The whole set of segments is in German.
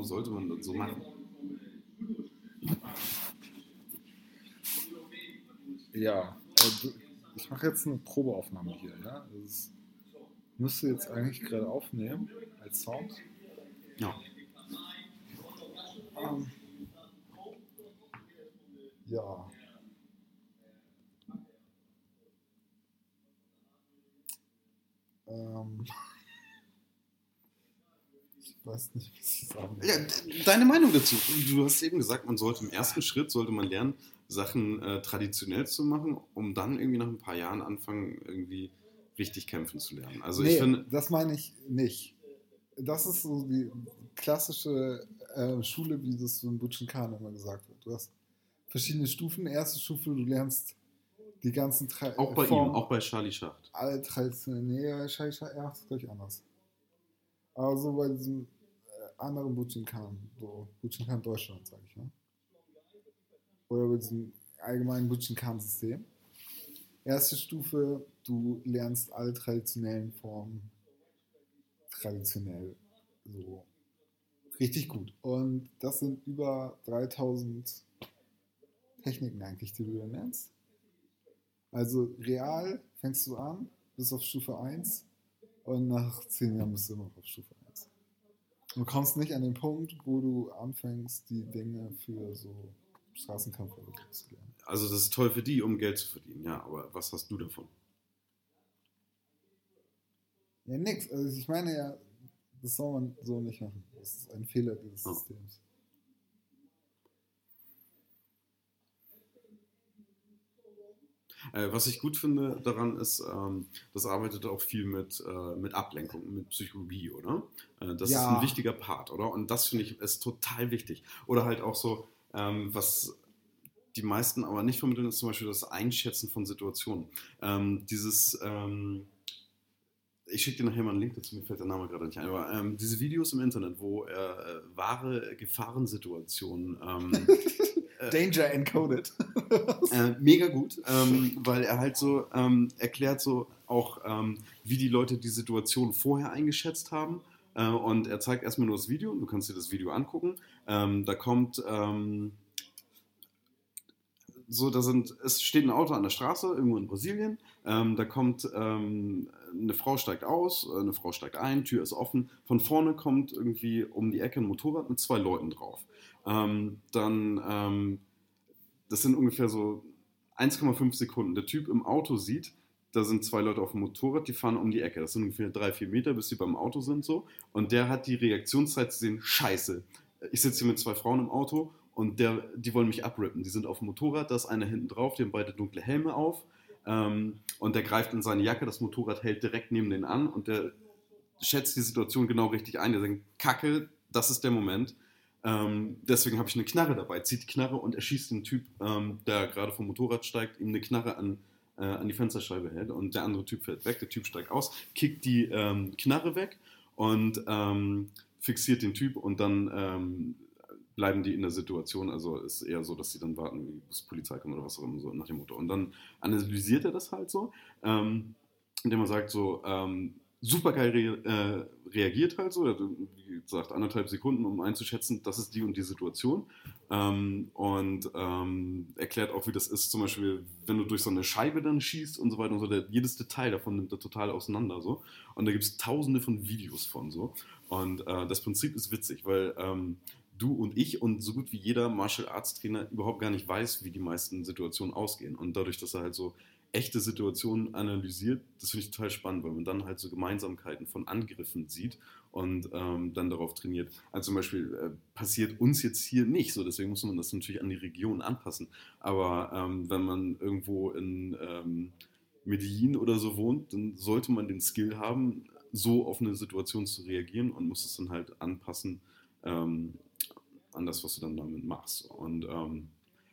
warum sollte man das so machen? Ja, äh, ich mache jetzt eine Probeaufnahme hier. Ja? Das müsste jetzt eigentlich gerade aufnehmen als Sound. Ja. Ähm, ja. Ähm, ich weiß nicht, was ich sagen soll. Ja, deine Meinung dazu. Du hast eben gesagt, man sollte im ersten Schritt, sollte man lernen, Sachen äh, traditionell zu machen, um dann irgendwie nach ein paar Jahren anfangen, irgendwie richtig kämpfen zu lernen. Also nee, ich finde, das meine ich nicht. Das ist so die klassische äh, Schule, wie das so in Butchinkan immer gesagt wird. Du hast verschiedene Stufen. Erste Stufe, du lernst die ganzen Tra auch bei ihm, Formen, auch bei Charlie Schacht. alle traditionellen. Nee, Schei Schei, ja, das ist gleich anders. Aber so bei diesem äh, anderen Butchinkan, so Butchinkan Deutschland, sage ich, ne? Oder bei diesem allgemeinen Butchinkan-System. Erste Stufe, du lernst alle traditionellen Formen traditionell so richtig gut. Und das sind über 3000 Techniken eigentlich, die du dann lernst. Also real fängst du an, bis auf Stufe 1 und nach 10 Jahren bist du immer noch auf Stufe 1. Du kommst nicht an den Punkt, wo du anfängst, die Dinge für so Straßenkampf zu lernen. Also das ist toll für die, um Geld zu verdienen, ja, aber was hast du davon? Ja, nix. Also ich meine ja, das soll man so nicht machen. Das ist ein Fehler dieses Oh. Systems. Äh, was ich gut finde daran ist, ähm, das arbeitet auch viel mit, äh, mit Ablenkung, mit Psychologie, oder? Äh, das Ja. ist ein wichtiger Part, oder? Und das finde ich ist total wichtig. Oder halt auch so, ähm, was die meisten aber nicht vermitteln, ist zum Beispiel das Einschätzen von Situationen. Ähm, dieses, ähm, ich schicke dir nachher mal einen Link dazu, mir fällt der Name gerade nicht ein, aber ähm, diese Videos im Internet, wo er äh, wahre Gefahrensituationen ähm, äh, Danger encoded. äh, mega gut, ähm, weil er halt so ähm, erklärt so auch, ähm, wie die Leute die Situation vorher eingeschätzt haben. Äh, und er zeigt erstmal nur das Video, du kannst dir das Video angucken. Ähm, da kommt ähm, so, da sind, es steht ein Auto an der Straße, irgendwo in Brasilien. Ähm, da kommt ähm, eine Frau steigt aus, äh, eine Frau steigt ein, Tür ist offen. Von vorne kommt irgendwie um die Ecke ein Motorrad mit zwei Leuten drauf. Ähm, dann, ähm, das sind ungefähr so 1,5 Sekunden. Der Typ im Auto sieht, da sind zwei Leute auf dem Motorrad, die fahren um die Ecke. Das sind ungefähr drei, vier Meter, bis sie beim Auto sind so. Und der hat die Reaktionszeit zu sehen, scheiße. Ich sitze hier mit zwei Frauen im Auto und der, die wollen mich abrippen. Die sind auf dem Motorrad, da ist einer hinten drauf, die haben beide dunkle Helme auf. Ähm, und der greift in seine Jacke, das Motorrad hält direkt neben den an und der schätzt die Situation genau richtig ein. Der denkt, Kacke, das ist der Moment. Ähm, deswegen habe ich eine Knarre dabei. Zieht die Knarre und erschießt den Typ, ähm, der gerade vom Motorrad steigt, ihm eine Knarre an, äh, an die Fensterscheibe hält. Und der andere Typ fällt weg. Der Typ steigt aus, kickt die ähm, Knarre weg und ähm, fixiert den Typ. Und dann ähm, bleiben die in der Situation. Also ist eher so, dass sie dann warten, bis Polizei kommt oder was auch immer, so nach dem Motto. Und dann analysiert er das halt so, ähm, indem er sagt so, ähm, super geil äh, reagiert halt so, wie gesagt, anderthalb Sekunden, um einzuschätzen, das ist die und die Situation. Ähm, und ähm, erklärt auch, wie das ist, zum Beispiel, wenn du durch so eine Scheibe dann schießt und so weiter und so, der, jedes Detail davon nimmt er total auseinander so. Und da gibt es tausende von Videos von so. Und äh, das Prinzip ist witzig, weil ähm, du und ich und so gut wie jeder Martial Arts Trainer überhaupt gar nicht weiß, wie die meisten Situationen ausgehen. Und dadurch, dass er halt so echte Situationen analysiert, das finde ich total spannend, weil man dann halt so Gemeinsamkeiten von Angriffen sieht und ähm, dann darauf trainiert. Also zum Beispiel äh, passiert uns jetzt hier nicht so, deswegen muss man das natürlich an die Region anpassen. Aber ähm, wenn man irgendwo in ähm, Medellin oder so wohnt, dann sollte man den Skill haben, so auf eine Situation zu reagieren und muss es dann halt anpassen ähm, an das, was du dann damit machst. Und ähm,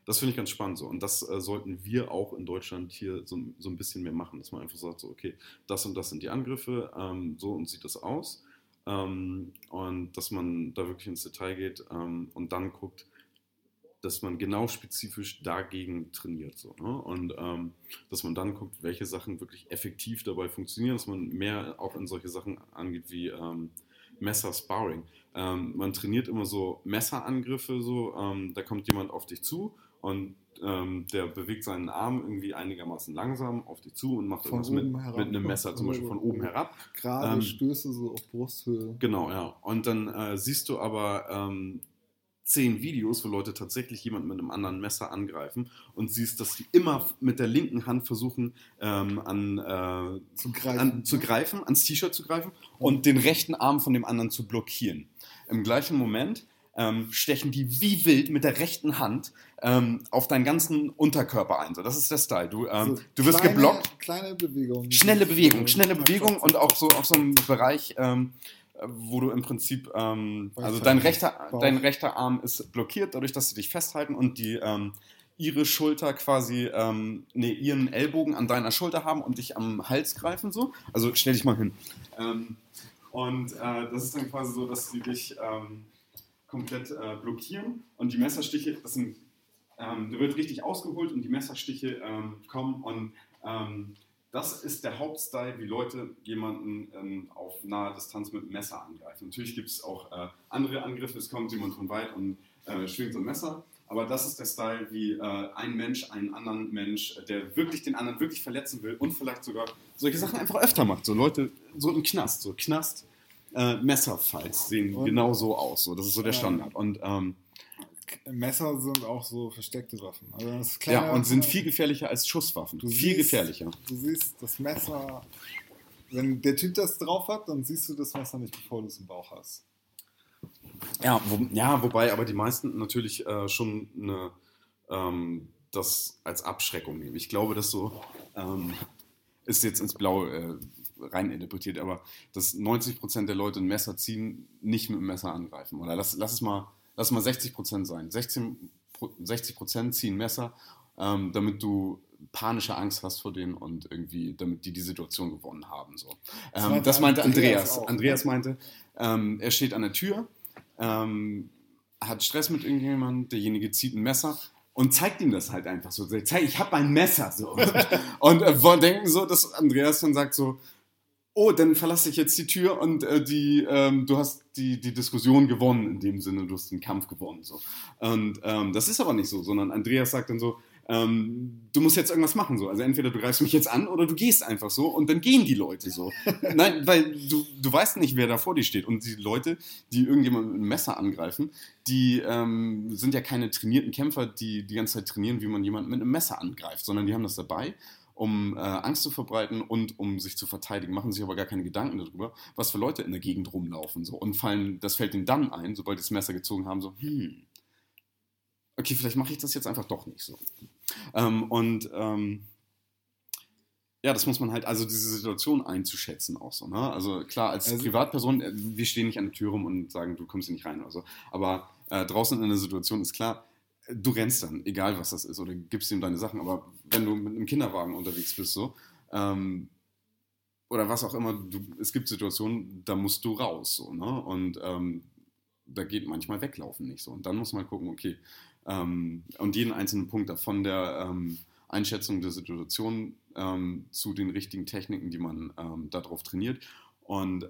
das finde ich ganz spannend so. Und das äh, sollten wir auch in Deutschland hier so, so ein bisschen mehr machen, dass man einfach sagt, so, okay, das und das sind die Angriffe, ähm, so und sieht das aus. Ähm, und dass man da wirklich ins Detail geht ähm, und dann guckt, dass man genau spezifisch dagegen trainiert. So, ne? Und ähm, dass man dann guckt, welche Sachen wirklich effektiv dabei funktionieren, dass man mehr auch in solche Sachen angeht wie ähm, Messer-Sparring. Ähm, man trainiert immer so Messerangriffe, so, ähm, da kommt jemand auf dich zu und ähm, der bewegt seinen Arm irgendwie einigermaßen langsam auf dich zu und macht Von irgendwas mit, herab. mit einem Messer, zum Beispiel von oben herab. Gerade Ähm, Stöße so auf Brusthöhe. Genau, ja. Und dann äh, siehst du aber ähm, zehn Videos, wo Leute tatsächlich jemanden mit einem anderen Messer angreifen und siehst, dass die immer mit der linken Hand versuchen, ähm, an, äh, Zu greifen. an, zu greifen, ans T-Shirt zu greifen und den rechten Arm von dem anderen zu blockieren. Im gleichen Moment ähm, stechen die wie wild mit der rechten Hand ähm, auf deinen ganzen Unterkörper ein. So, das ist der Style. Du, ähm, So du wirst kleine, geblockt. Kleine Bewegung. Schnelle Bewegung, schnelle Bewegung und auch so auf so einem Bereich, ähm, äh, wo du im Prinzip, ähm, also dein rechter, dein rechter Arm ist blockiert, dadurch, dass sie dich festhalten und die ähm, ihre Schulter quasi, ähm, nee, ihren Ellbogen an deiner Schulter haben und dich am Hals greifen so. Also stell dich mal hin. Ähm, und äh, das ist dann quasi so, dass sie dich ähm, komplett äh, blockieren und die Messerstiche, das sind, ähm, da wird richtig ausgeholt und die Messerstiche ähm, kommen und ähm, das ist der Hauptstyle, wie Leute jemanden ähm, auf naher Distanz mit Messer angreifen. Natürlich gibt es auch äh, andere Angriffe, es kommt jemand von weit und äh, schwingt so ein Messer. Aber das ist der Style, wie äh, ein Mensch einen anderen Mensch, der wirklich den anderen wirklich verletzen will und vielleicht sogar solche Sachen einfach öfter macht. So Leute, so im Knast, so Knast, äh, Messerfights sehen Und- genau so aus. So. Das ist so der. Standard. Und ähm, Messer sind auch so versteckte Waffen. Also das ist ja, und sind viel gefährlicher als Schusswaffen. Du viel siehst- gefährlicher. Du siehst das Messer. Wenn der Typ das drauf hat, dann siehst du das Messer nicht, bevor du es im Bauch hast. Ja, wo, ja, wobei aber die meisten natürlich äh, schon eine, ähm, das als Abschreckung nehmen. Ich glaube, dass so ähm, ist jetzt ins Blaue äh, rein interpretiert, aber dass 90% der Leute ein Messer ziehen, nicht mit dem Messer angreifen. Oder lass, lass es mal, lass mal 60% sein. 16, Pro- 60% ziehen Messer, ähm, damit du panische Angst hast vor denen und irgendwie, damit die die Situation gewonnen haben. So. Das Ähm, meinte das meinte Andreas Andreas. auch? Andreas meinte, ähm, er steht an der Tür, ähm, hat Stress mit irgendjemandem, derjenige zieht ein Messer und zeigt ihm das halt einfach so. Sagt, Zeig, ich habe ein Messer. So. und äh, denken so, dass Andreas dann sagt so, oh, dann verlasse ich jetzt die Tür und äh, die, ähm, du hast die, die Diskussion gewonnen in dem Sinne, du hast den Kampf gewonnen. So. Und ähm, das ist aber nicht so, sondern Andreas sagt dann so, ähm, du musst jetzt irgendwas machen. So. Also entweder du greifst mich jetzt an oder du gehst einfach so und dann gehen die Leute so. Nein, weil du, du weißt nicht, wer da vor dir steht. Und die Leute, die irgendjemand mit einem Messer angreifen, die ähm, sind ja keine trainierten Kämpfer, die die ganze Zeit trainieren, wie man jemanden mit einem Messer angreift, sondern die haben das dabei, um äh, Angst zu verbreiten und um sich zu verteidigen, machen sich aber gar keine Gedanken darüber, was für Leute in der Gegend rumlaufen so und fallen, das fällt ihnen dann ein, sobald sie das Messer gezogen haben, so hm, okay, vielleicht mache ich das jetzt einfach doch nicht so. Ähm, und ähm, ja, das muss man halt, also diese Situation einzuschätzen auch so, ne? Also klar, als Also- Privatperson, äh, wir stehen nicht an der Tür rum und sagen, du kommst hier nicht rein oder so. Aber äh, draußen in der Situation ist klar, du rennst dann, egal was das ist, oder gibst ihm deine Sachen. Aber wenn du mit einem Kinderwagen unterwegs bist, so, ähm, oder was auch immer, du, es gibt Situationen, da musst du raus, so, ne? Und ähm, da geht manchmal weglaufen nicht so. Und dann muss man gucken, okay, ähm, und jeden einzelnen Punkt davon der ähm, Einschätzung der Situation ähm, zu den richtigen Techniken, die man ähm, darauf trainiert. Und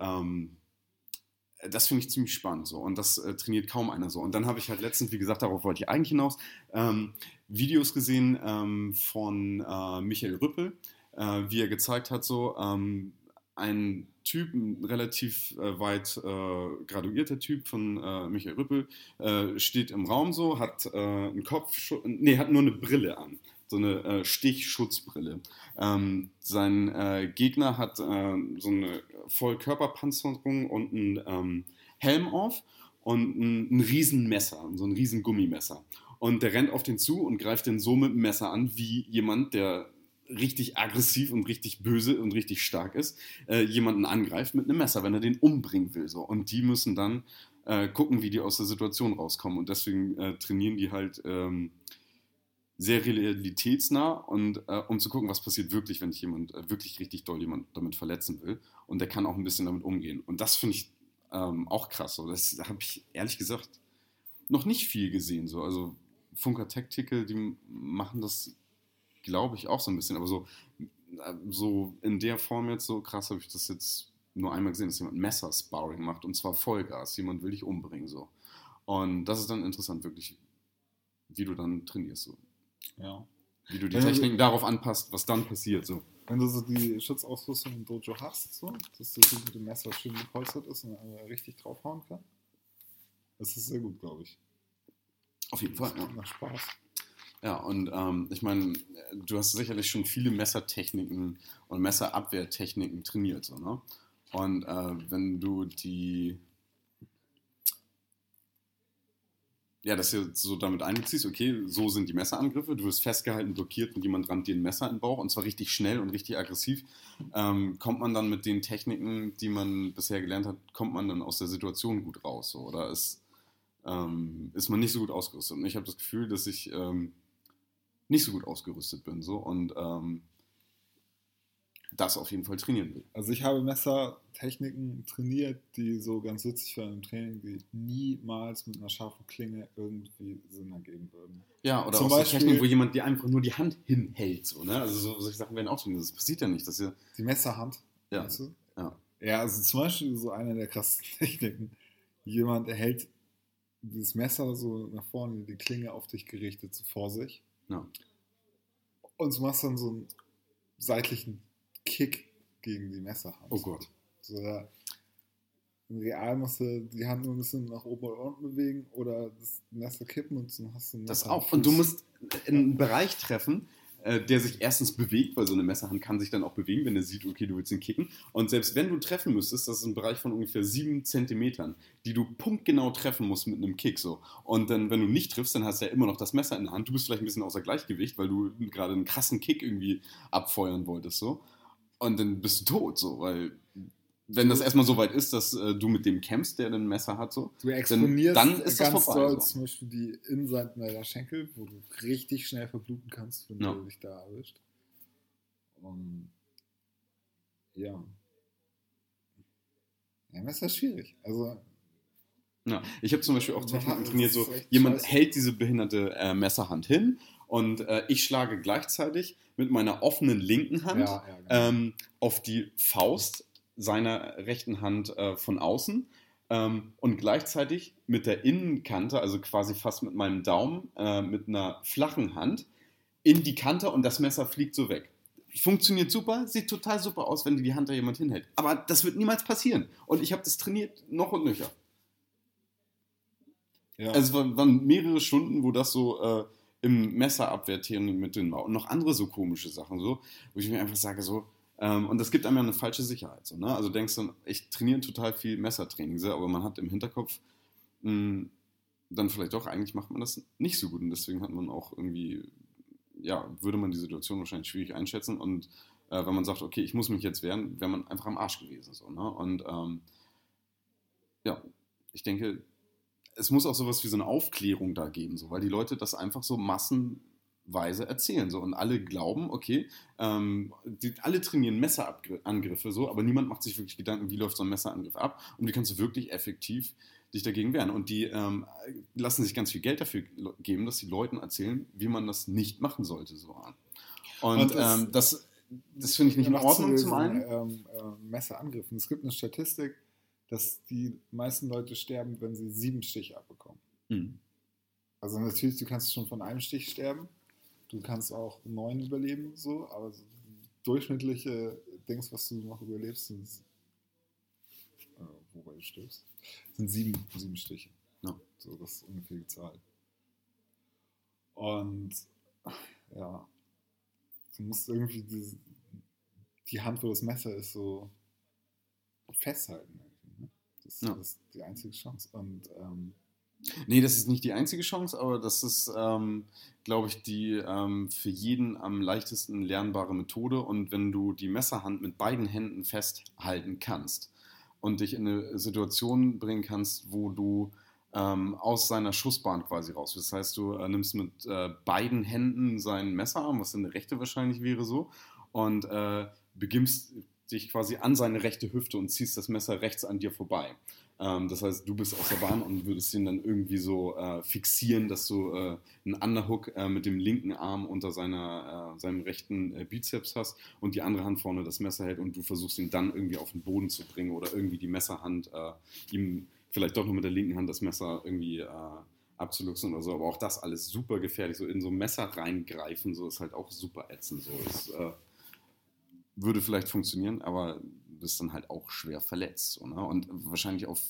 das finde ich ziemlich spannend so. Und das äh, trainiert kaum einer so. Und dann habe ich halt letztens, wie gesagt, darauf wollte ich eigentlich hinaus, ähm, Videos gesehen ähm, von äh, Michael Rüppel, äh, wie er gezeigt hat, so ähm, ein Typ, ein relativ äh, weit äh, graduierter Typ von äh, Michael Rüppel, steht im Raum so, hat einen Kopf, nee, hat nur eine Brille an, so eine äh, Stichschutzbrille. Ähm, sein äh, Gegner hat äh, so eine Vollkörperpanzerung und einen ähm, Helm auf und ein, ein Riesenmesser, so ein riesen Gummimesser. Und der rennt auf den zu und greift den so mit dem Messer an, wie jemand, der richtig aggressiv und richtig böse und richtig stark ist, äh, jemanden angreift mit einem Messer, wenn er den umbringen will. So. Und die müssen dann äh, gucken, wie die aus der Situation rauskommen. Und deswegen äh, trainieren die halt ähm, sehr realitätsnah und äh, um zu gucken, was passiert wirklich, wenn ich jemand äh, wirklich richtig doll jemand damit verletzen will. Und der kann auch ein bisschen damit umgehen. Und das finde ich ähm, auch krass. So. Das habe ich ehrlich gesagt noch nicht viel gesehen. So. Also Funker Tactical, die machen das, glaube ich, auch so ein bisschen. Aber so, äh, so in der Form jetzt so krass habe ich das jetzt nur einmal gesehen, dass jemand Messer-Sparring macht und zwar Vollgas. Jemand will dich umbringen so. Und das ist dann interessant, wirklich, wie du dann trainierst. So. Ja. Wie du die du- Techniken darauf anpasst, was dann passiert. So. Wenn du so die Schutzausrüstung im Dojo hast, so, dass das mit dem Messer schön gepolstert ist und richtig draufhauen kann, das ist sehr gut, glaube ich. Auf jeden Fall, ja. Macht Spaß. Ja, und ähm, ich meine, du hast sicherlich schon viele Messertechniken und Messerabwehrtechniken trainiert. So, ne? Und äh, wenn du die, ja, das jetzt so damit einbeziehst, okay, so sind die Messerangriffe, du wirst festgehalten, blockiert und jemand rammt dir ein Messer in den Bauch und zwar richtig schnell und richtig aggressiv, ähm, kommt man dann mit den Techniken, die man bisher gelernt hat, kommt man dann aus der Situation gut raus? So, oder ist, ähm, ist man nicht so gut ausgerüstet? Und ich habe das Gefühl, dass ich ähm, nicht so gut ausgerüstet bin so und ähm, das auf jeden Fall trainieren will. Also ich habe Messertechniken trainiert, die so ganz witzig waren im Training, die niemals mit einer scharfen Klinge irgendwie Sinn ergeben würden. Ja, oder Zum auch so Beispiel- Techniken, wo jemand dir einfach nur die Hand hinhält. So, ne? Also so, solche Sachen werden auch trainiert. Das passiert ja nicht. Dass ihr, Die Messerhand, ja, weißt du? ja. Ja, also zum Beispiel so eine der krassen Techniken. Jemand erhält dieses Messer so nach vorne, die Klinge auf dich gerichtet, so vor sich. Ja. Und du machst dann so einen seitlichen Kick gegen die Messerhand. Oh Gott. So, da, Im Real musst du die Hand nur ein bisschen nach oben oder unten bewegen oder das Messer kippen und dann hast du Das Messer auch. Und du musst einen Bereich treffen, äh, der sich erstens bewegt, weil so eine Messerhand kann sich dann auch bewegen, wenn er sieht, okay, du willst ihn kicken. Und selbst wenn du treffen müsstest, das ist ein Bereich von ungefähr sieben Zentimetern, die du punktgenau treffen musst mit einem Kick so. Und dann, wenn du nicht triffst, dann hast du ja immer noch das Messer in der Hand. Du bist vielleicht ein bisschen außer Gleichgewicht, weil du gerade einen krassen Kick irgendwie abfeuern wolltest so. Und dann bist du tot so, weil wenn das erstmal so weit ist, dass äh, du mit dem kämpfst, der ein Messer hat so, Du exponierst dann ist das ganz vorbei, doll so. zum Beispiel die Innenseiten deiner Schenkel, wo du richtig schnell verbluten kannst, wenn Ja. du dich da erwischt. Und ja. Ja, das ist schwierig. Also, Ja, ich habe zum Beispiel auch Das Techniken ist trainiert, so jemand scheiße. hält diese behinderte äh, Messerhand hin und äh, ich schlage gleichzeitig mit meiner offenen linken Hand ja, ja, genau. ähm, auf die Faust seiner rechten Hand äh, von außen ähm, und gleichzeitig mit der Innenkante, also quasi fast mit meinem Daumen, äh, mit einer flachen Hand in die Kante und das Messer fliegt so weg. Funktioniert super, sieht total super aus, wenn die Hand da jemand hinhält. Aber das wird niemals passieren. Und ich habe das trainiert noch und nöcher. ja. Also es waren, mehrere Stunden, wo das so äh, im Messerabwehrtraining mit drin war. Und noch andere so komische Sachen, so, wo ich mir einfach sage, so, ähm, und das gibt einem ja eine falsche Sicherheit. So, ne? Also denkst du, ich trainiere total viel Messertraining, so, aber man hat im Hinterkopf mh, dann vielleicht doch, eigentlich macht man das nicht so gut. Und deswegen hat man auch irgendwie, ja, würde man die Situation wahrscheinlich schwierig einschätzen. Und äh, wenn man sagt, okay, ich muss mich jetzt wehren, wäre man einfach am Arsch gewesen. So, ne? Und ähm, ja, ich denke, es muss auch sowas wie so eine Aufklärung da geben, so, weil die Leute das einfach so massenweise erzählen. So, und alle glauben, okay, ähm, die, alle trainieren Messerangriffe so, aber niemand macht sich wirklich Gedanken, wie läuft so ein Messerangriff ab und wie kannst du wirklich effektiv dich dagegen wehren. Und die ähm, lassen sich ganz viel Geld dafür geben, dass die Leuten erzählen, wie man das nicht machen sollte. So. Und, Und das- ähm, das, das finde ich nicht in Noch zu Ordnung zum einen. Ähm, äh, Messerangriffen. Es gibt eine Statistik, dass die meisten Leute sterben, wenn sie sieben Stiche abbekommen. Mhm. Also natürlich, du kannst schon von einem Stich sterben. Du kannst auch neun überleben, so, aber so durchschnittliche Dings, was du noch überlebst, sind äh, wobei du stirbst, sind sieben, sieben Stiche. Ja. So, das ist ungefähr die Zahl. Und ja, du musst irgendwie diese, die Hand, wo das Messer ist, so festhalten. Das, Ja. das ist die einzige Chance. Und ähm, Nee, das ist nicht die einzige Chance, aber das ist, ähm, glaube ich, die ähm, für jeden am leichtesten lernbare Methode. Und wenn du die Messerhand mit beiden Händen festhalten kannst und dich in eine Situation bringen kannst, wo du ähm, aus seiner Schussbahn quasi raus bist. Das heißt, du äh, nimmst mit äh, beiden Händen seinen Messerarm, was in der rechte wahrscheinlich wäre so, und äh, beginnst dich quasi an seine rechte Hüfte und ziehst das Messer rechts an dir vorbei. Ähm, das heißt, du bist aus der Bahn und würdest ihn dann irgendwie so äh, fixieren, dass du äh, einen Underhook äh, mit dem linken Arm unter seiner, äh, seinem rechten äh, Bizeps hast und die andere Hand vorne das Messer hält und du versuchst ihn dann irgendwie auf den Boden zu bringen oder irgendwie die Messerhand äh, ihm vielleicht doch noch mit der linken Hand das Messer irgendwie abzuluxen oder so. Aber auch das alles super gefährlich. So in so ein Messer reingreifen, so ist halt auch super ätzend. So ist, würde vielleicht funktionieren, aber bist dann halt auch schwer verletzt. So, ne? Und wahrscheinlich auf,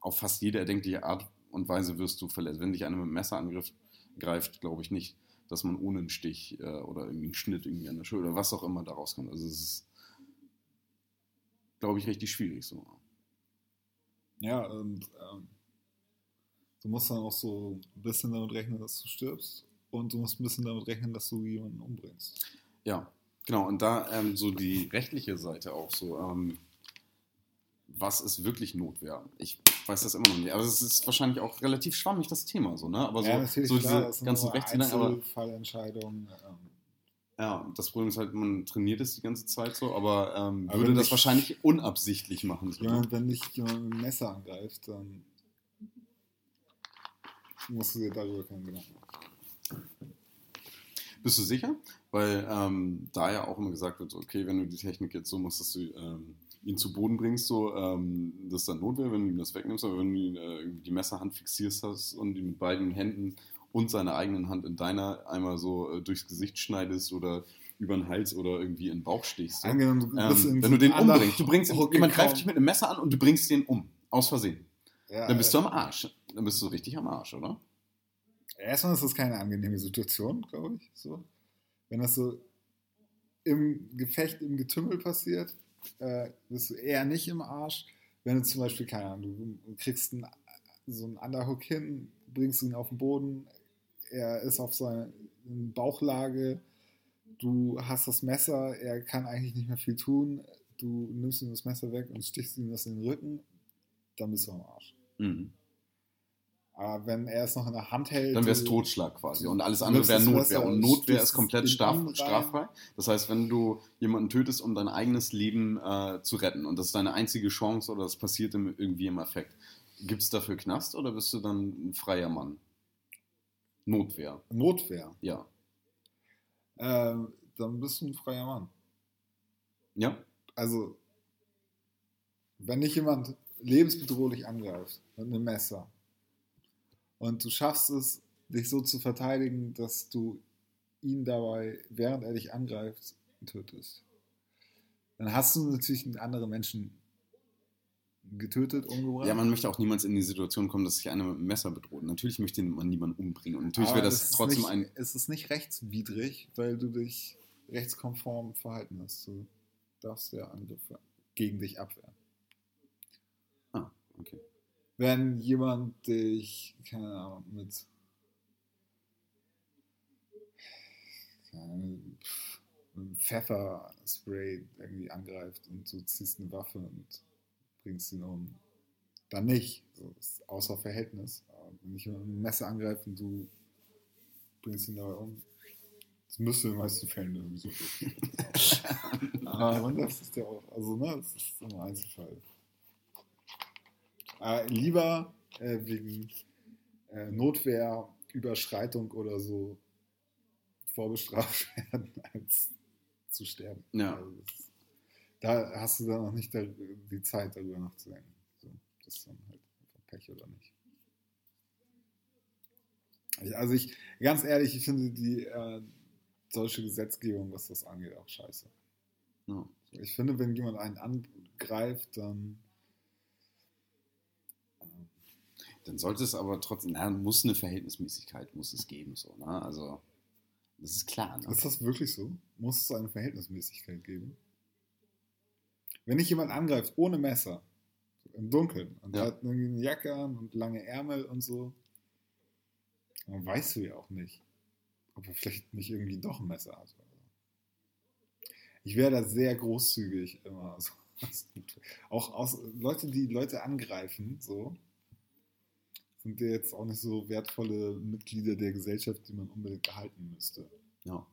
auf fast jede erdenkliche Art und Weise wirst du verletzt. Wenn dich einer mit einem Messer angreift, greift, glaube ich nicht, dass man ohne einen Stich äh, oder irgendwie einen Schnitt irgendwie an der Schulter oder was auch immer daraus kommt. Also es ist, glaube ich, richtig schwierig so. Ja, und ähm, du musst dann auch so ein bisschen damit rechnen, dass du stirbst und du musst ein bisschen damit rechnen, dass du jemanden umbringst. Ja, Genau, und da ähm, so die rechtliche Seite auch so. Ähm, was ist wirklich Notwehr? Ich weiß das immer noch nicht. Aber es ist wahrscheinlich auch relativ schwammig, das Thema so, ne? Aber so, ja, natürlich, so klar, diese ganzen. Aber Fallentscheidungen. Ähm, ja, das Problem ist halt, man trainiert es die ganze Zeit so, aber, ähm, Aber würde das ich- wahrscheinlich unabsichtlich machen. So. jemand, wenn dich jemand mit einem Messer angreift, dann musst du dir darüber keinen Gedanken machen. Bist du sicher? Weil ähm, da ja auch immer gesagt wird, okay, wenn du die Technik jetzt so machst, dass du ähm, ihn zu Boden bringst, so, ähm, das ist dann Notwehr, wenn du ihm das wegnimmst, aber wenn du ihn, äh, irgendwie die Messerhand fixierst hast und ihn mit beiden Händen und seiner eigenen Hand in deiner einmal so äh, durchs Gesicht schneidest oder über den Hals oder irgendwie in den Bauch stichst. So. Angenommen, du Ähm, wenn du den umbringst, du bringst jemand gekommen. greift dich mit einem Messer an und du bringst den um, aus Versehen. Ja, Dann bist du am Arsch. Dann bist du richtig am Arsch, oder? Erstmal ist das keine angenehme Situation, glaube ich. So. Wenn das so im Gefecht, im Getümmel passiert, äh, bist du eher nicht im Arsch. Wenn du zum Beispiel, keine Ahnung, du kriegst einen, so einen Underhook hin, bringst ihn auf den Boden, er ist auf seiner Bauchlage, du hast das Messer, er kann eigentlich nicht mehr viel tun, du nimmst ihm das Messer weg und stichst ihm das in den Rücken, dann bist du am Arsch. Mhm. Aber wenn er es noch in der Hand hält. Dann wäre es Totschlag quasi. Und alles andere wäre Notwehr. Und Notwehr ist komplett straf, straffrei. Das heißt, wenn du jemanden tötest, um dein eigenes Leben äh, zu retten und das ist deine einzige Chance oder das passiert im, irgendwie im Affekt, gibt es dafür Knast oder bist du dann ein freier Mann? Notwehr, Notwehr. ja. Ähm, dann bist du ein freier Mann. Ja? Also, wenn dich jemand lebensbedrohlich angreift mit einem Messer und du schaffst es, dich so zu verteidigen, dass du ihn dabei, während er dich angreift, tötest, dann hast du natürlich einen anderen Menschen getötet, umgebracht. Ja, man möchte auch niemals in die Situation kommen, dass sich einer mit einem Messer bedroht. Natürlich möchte man niemanden umbringen. Und natürlich wäre es das ist trotzdem nicht, ein. Es ist nicht rechtswidrig, weil du dich rechtskonform verhalten hast. Du darfst ja Angriffe gegen dich abwehren. Ah, okay. Wenn jemand dich, keine Ahnung, mit, Pfefferspray irgendwie angreift und du ziehst eine Waffe und bringst ihn um, dann nicht. So, ist außer Verhältnis. Aber wenn jemand mit einem Messer angreift und du bringst ihn dabei um, das müsste in den meisten Fällen irgendwie so gehen. Aber das ist ja auch, also ne, das ist immer Einzelfall. Äh, lieber äh, wegen äh, Notwehr, Überschreitung oder so vorbestraft werden, als zu sterben. Ja. Also das, da hast du dann noch nicht die Zeit, darüber nachzudenken. So, das ist dann halt Pech oder nicht. Also ich, ganz ehrlich, ich finde die äh, solche Gesetzgebung, was das angeht, auch scheiße. Ja. Ich finde, wenn jemand einen angreift, dann äh, Dann sollte es aber trotzdem, na, muss eine Verhältnismäßigkeit muss es geben, so, ne? Also, das ist klar, ne? Ist das wirklich so? Muss es eine Verhältnismäßigkeit geben? Wenn dich jemand angreift ohne Messer, im Dunkeln, und Ja. der hat irgendwie eine Jacke an und lange Ärmel und so, dann weißt du ja auch nicht, ob er vielleicht nicht irgendwie doch ein Messer hat. Ich wäre da sehr großzügig immer. So. Auch aus, Leute, die Leute angreifen, so, sind ja jetzt auch nicht so wertvolle Mitglieder der Gesellschaft, die man unbedingt erhalten müsste. Ja.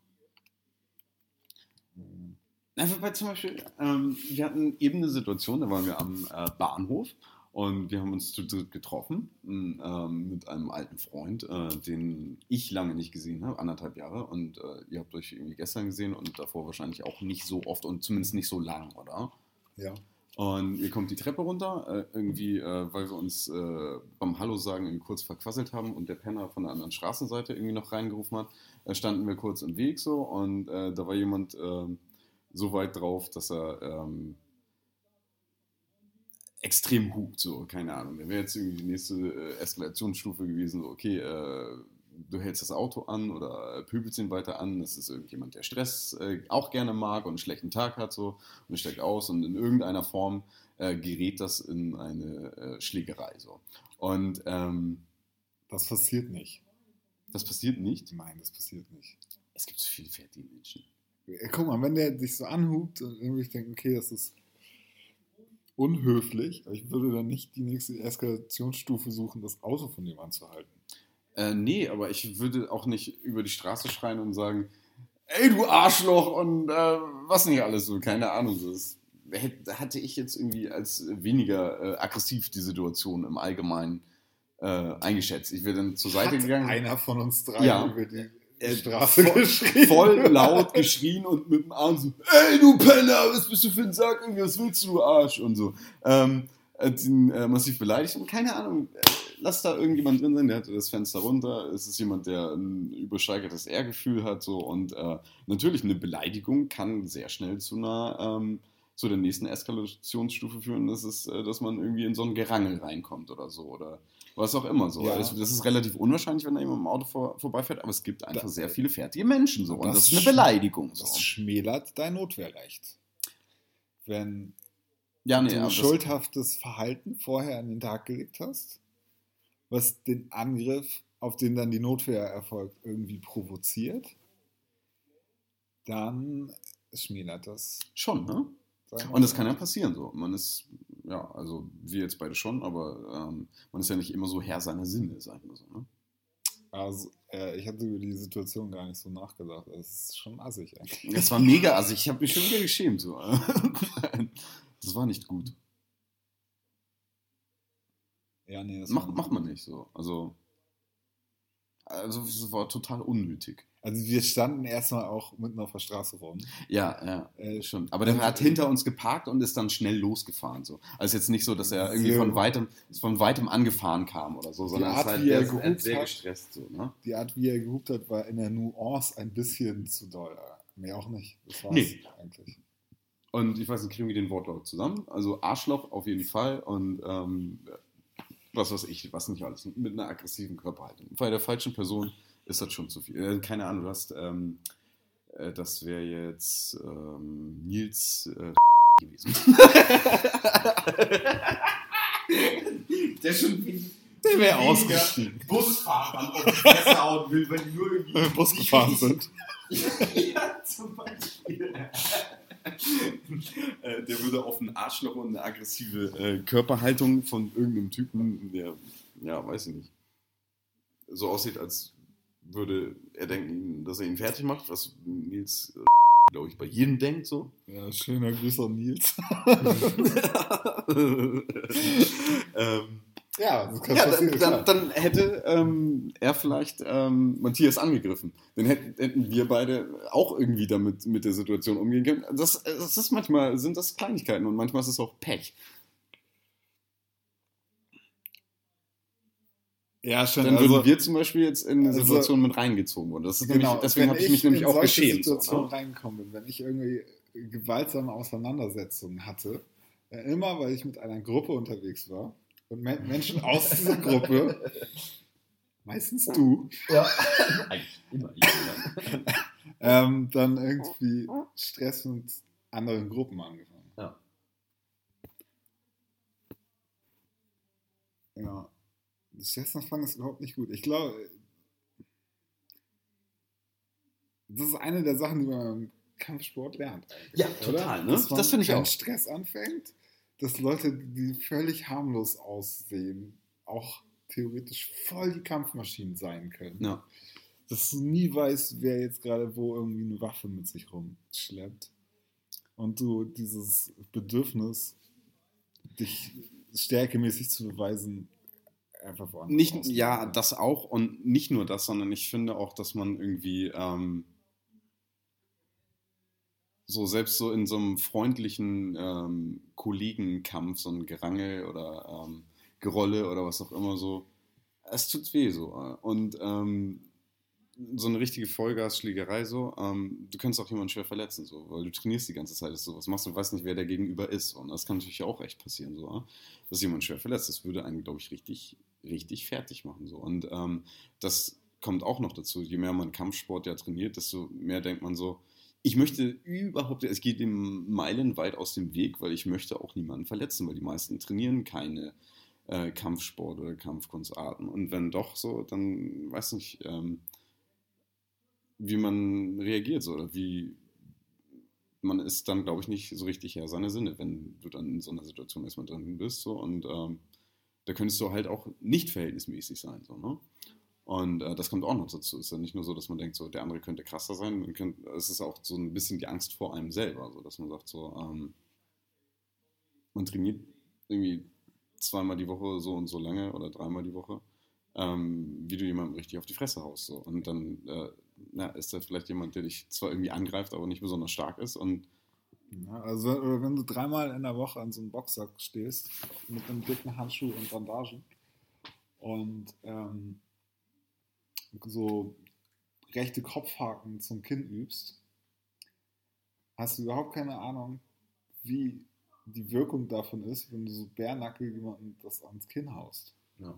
Mhm. Einfach weil zum Beispiel, ähm, wir hatten eben eine Situation, da waren wir am äh, Bahnhof und wir haben uns zu dritt getroffen ähm, mit einem alten Freund, äh, den ich lange nicht gesehen habe, anderthalb Jahre. Und äh, ihr habt euch irgendwie gestern gesehen und davor wahrscheinlich auch nicht so oft und zumindest nicht so lang, oder? Ja. Und ihr kommt die Treppe runter, äh, irgendwie, äh, weil wir uns äh, beim Hallo sagen kurz verquasselt haben und der Penner von der anderen Straßenseite irgendwie noch reingerufen hat, standen wir kurz im Weg so und da war jemand ähm, so weit drauf, dass er ähm, extrem hupt, so, keine Ahnung. Der wäre jetzt irgendwie die nächste Eskalationsstufe gewesen, so, okay, du hältst das Auto an oder pöbelst ihn weiter an. Das ist irgendjemand, der Stress äh, auch gerne mag und einen schlechten Tag hat, so, und steigt aus und in irgendeiner Form äh, gerät das in eine äh, Schlägerei, so. Und ähm, Das passiert nicht. das passiert nicht. Nein, das passiert nicht. Es gibt so viele fertige Menschen. Ja, Guck mal, wenn der sich so anhubt und irgendwie ich denke, okay, das ist unhöflich, aber ich würde dann nicht die nächste Eskalationsstufe suchen, das Auto von dem anzuhalten. Äh, nee, aber ich würde auch nicht über die Straße schreien und sagen, ey du Arschloch und äh, was nicht alles so, keine Ahnung. Das hätte, hatte ich jetzt irgendwie als weniger äh, aggressiv die Situation im Allgemeinen äh, eingeschätzt. Ich wäre dann zur Seite Hat gegangen, einer von uns drei Ja. über die Äh, Straße voll, geschrien. voll laut geschrien und mit dem Arm so, ey du Penner, was bist du für ein Sack, irgendwie, was willst du, du Arsch und so. Ähm, hat ihn äh, massiv beleidigt und keine Ahnung, äh, lass da irgendjemand drin sein, der hatte das Fenster runter, es ist jemand, der ein übersteigertes Ehrgefühl hat so und äh, natürlich eine Beleidigung kann sehr schnell zu einer ähm, zu der nächsten Eskalationsstufe führen, das ist, äh, dass man irgendwie in so ein Gerangel reinkommt oder so oder was auch immer so. Ja. Also, das ist relativ unwahrscheinlich, wenn da jemand im Auto vor, vorbeifährt, aber es gibt einfach Da- sehr viele fertige Menschen so und Das das ist eine Beleidigung so. Das schmälert dein Notwehrrecht. Wenn Ja, nee, du das, schuldhaftes Verhalten vorher an den Tag gelegt hast, was den Angriff, auf den dann die Notwehr erfolgt, irgendwie provoziert, dann schmälert das. schon, ne? Und das kann ja passieren so. Man ist, ja, also wir jetzt beide schon, aber ähm, man ist ja nicht immer so Herr seiner Sinne, sagen wir so, ne? Also, äh, ich hatte über die Situation gar nicht so nachgedacht. Das ist schon assig eigentlich. Das war mega, also ich habe mich schon wieder geschämt so. Das war nicht gut. Ja, nee, das Macht, macht man nicht so. Also, also es war total unnötig. Also wir standen erstmal auch mitten auf der Straße rum. Ja, ja, Äh, schon. Aber der hat hinter uns geparkt und ist dann schnell losgefahren. So. Also jetzt nicht so, dass er irgendwie von weitem, von weitem angefahren kam oder so, sondern es Art, ist halt, wie er gehupt sehr hat. gestresst. So, ne? Die Art, wie er gehupt hat, war in der Nuance ein bisschen zu doll. Mehr auch nicht. Das war's Nee. eigentlich. Und ich weiß nicht, kriegen wir den Wortlaut zusammen? Also Arschloch auf jeden Fall und ähm, was weiß ich, was nicht alles. Mit einer aggressiven Körperhaltung. Bei der falschen Person ist das schon zu viel. Äh, keine Ahnung, du hast, ähm, äh, das wäre jetzt ähm, Nils äh, gewesen. der schon Der wäre ausgestiegen. Busfahrern auf die Fresse hauen will, wenn die nur irgendwie Bus gefahren sind. ja, zum Beispiel. Äh, der würde auf ein Arschloch und eine aggressive äh, Körperhaltung von irgendeinem Typen, der, ja, weiß ich nicht, so aussieht, als würde er denken, dass er ihn fertig macht, was Nils, äh, glaube ich, bei jedem denkt so. Ja, schöner Grüß an Nils. ähm, Ja, das kann ja, dann, dann, dann hätte ähm, er vielleicht ähm, Matthias angegriffen. Dann hätten, hätten wir beide auch irgendwie damit mit der Situation umgehen können. Das, das ist manchmal sind das Kleinigkeiten und manchmal ist es auch Pech. ja, schon. Dann also, würden wir zum Beispiel jetzt in eine also- Situation mit reingezogen worden. Das ist genau, nämlich, deswegen wenn habe ich mich nämlich in auch. So, Situationen ne? reingekommen bin, wenn ich irgendwie gewaltsame Auseinandersetzungen hatte, äh, immer weil ich mit einer Gruppe unterwegs war und Men Menschen aus dieser Gruppe, meistens du, Ja. Eigentlich immer ich, ähm, dann irgendwie Stress mit anderen Gruppen angefangen. Ja. Ja. Stressanfang ist überhaupt nicht gut. Ich glaube, das ist eine der Sachen, die man im Kampfsport lernt. Ja, oder? total, ne? Dass man Das finde ich auch. Stress anfängt, dass Leute, die völlig harmlos aussehen, auch theoretisch voll die Kampfmaschinen sein können. Ja. Dass du nie weißt, wer jetzt gerade wo irgendwie eine Waffe mit sich rumschleppt. und du dieses Bedürfnis, dich stärkemäßig zu beweisen, einfach woanders Nicht, ja, das auch und nicht nur das, sondern ich finde auch, dass man irgendwie ähm, so selbst so in so einem freundlichen ähm, Kollegenkampf, so ein Gerangel oder ähm, Gerolle oder was auch immer so, es tut weh so. äh. Und ähm, so eine richtige Vollgasschlägerei so, ähm, du kannst auch jemanden schwer verletzen, so, weil du trainierst die ganze Zeit, dass du sowas machst und weißt nicht, wer der Gegenüber ist. Und das kann natürlich auch echt passieren, so, dass jemand schwer verletzt. Das würde einen, glaube ich, richtig, richtig fertig machen. So. Und ähm, das kommt auch noch dazu. Je mehr man Kampfsport ja trainiert, desto mehr denkt man so, ich möchte überhaupt, es geht dem meilenweit aus dem Weg, weil ich möchte auch niemanden verletzen, weil die meisten trainieren keine äh, Kampfsport oder Kampfkunstarten. Und wenn doch so, dann weiß nicht, ähm, wie man reagiert so, oder wie man ist dann, glaube ich, nicht so richtig Herr seiner Sinne, wenn du dann in so einer Situation erstmal drin bist. So, und ähm, da könntest du halt auch nicht verhältnismäßig sein. So, ne? Und äh, das kommt auch noch dazu. Es ist ja nicht nur so, dass man denkt, so der andere könnte krasser sein. Könnte, es ist auch so ein bisschen die Angst vor einem selber, so dass man sagt, so ähm, man trainiert irgendwie zweimal die Woche so und so lange oder dreimal die Woche, ähm, wie du jemandem richtig auf die Fresse haust. So. Und dann äh, na, ist da vielleicht jemand, der dich zwar irgendwie angreift, aber nicht besonders stark ist. Und Ja, also wenn du dreimal in der Woche an so einem Boxsack stehst, mit einem dicken Handschuh und Bandagen und ähm, so rechte Kopfhaken zum Kinn übst, hast du überhaupt keine Ahnung, wie die Wirkung davon ist, wenn du so bärnackel jemandem das ans Kinn haust. ja.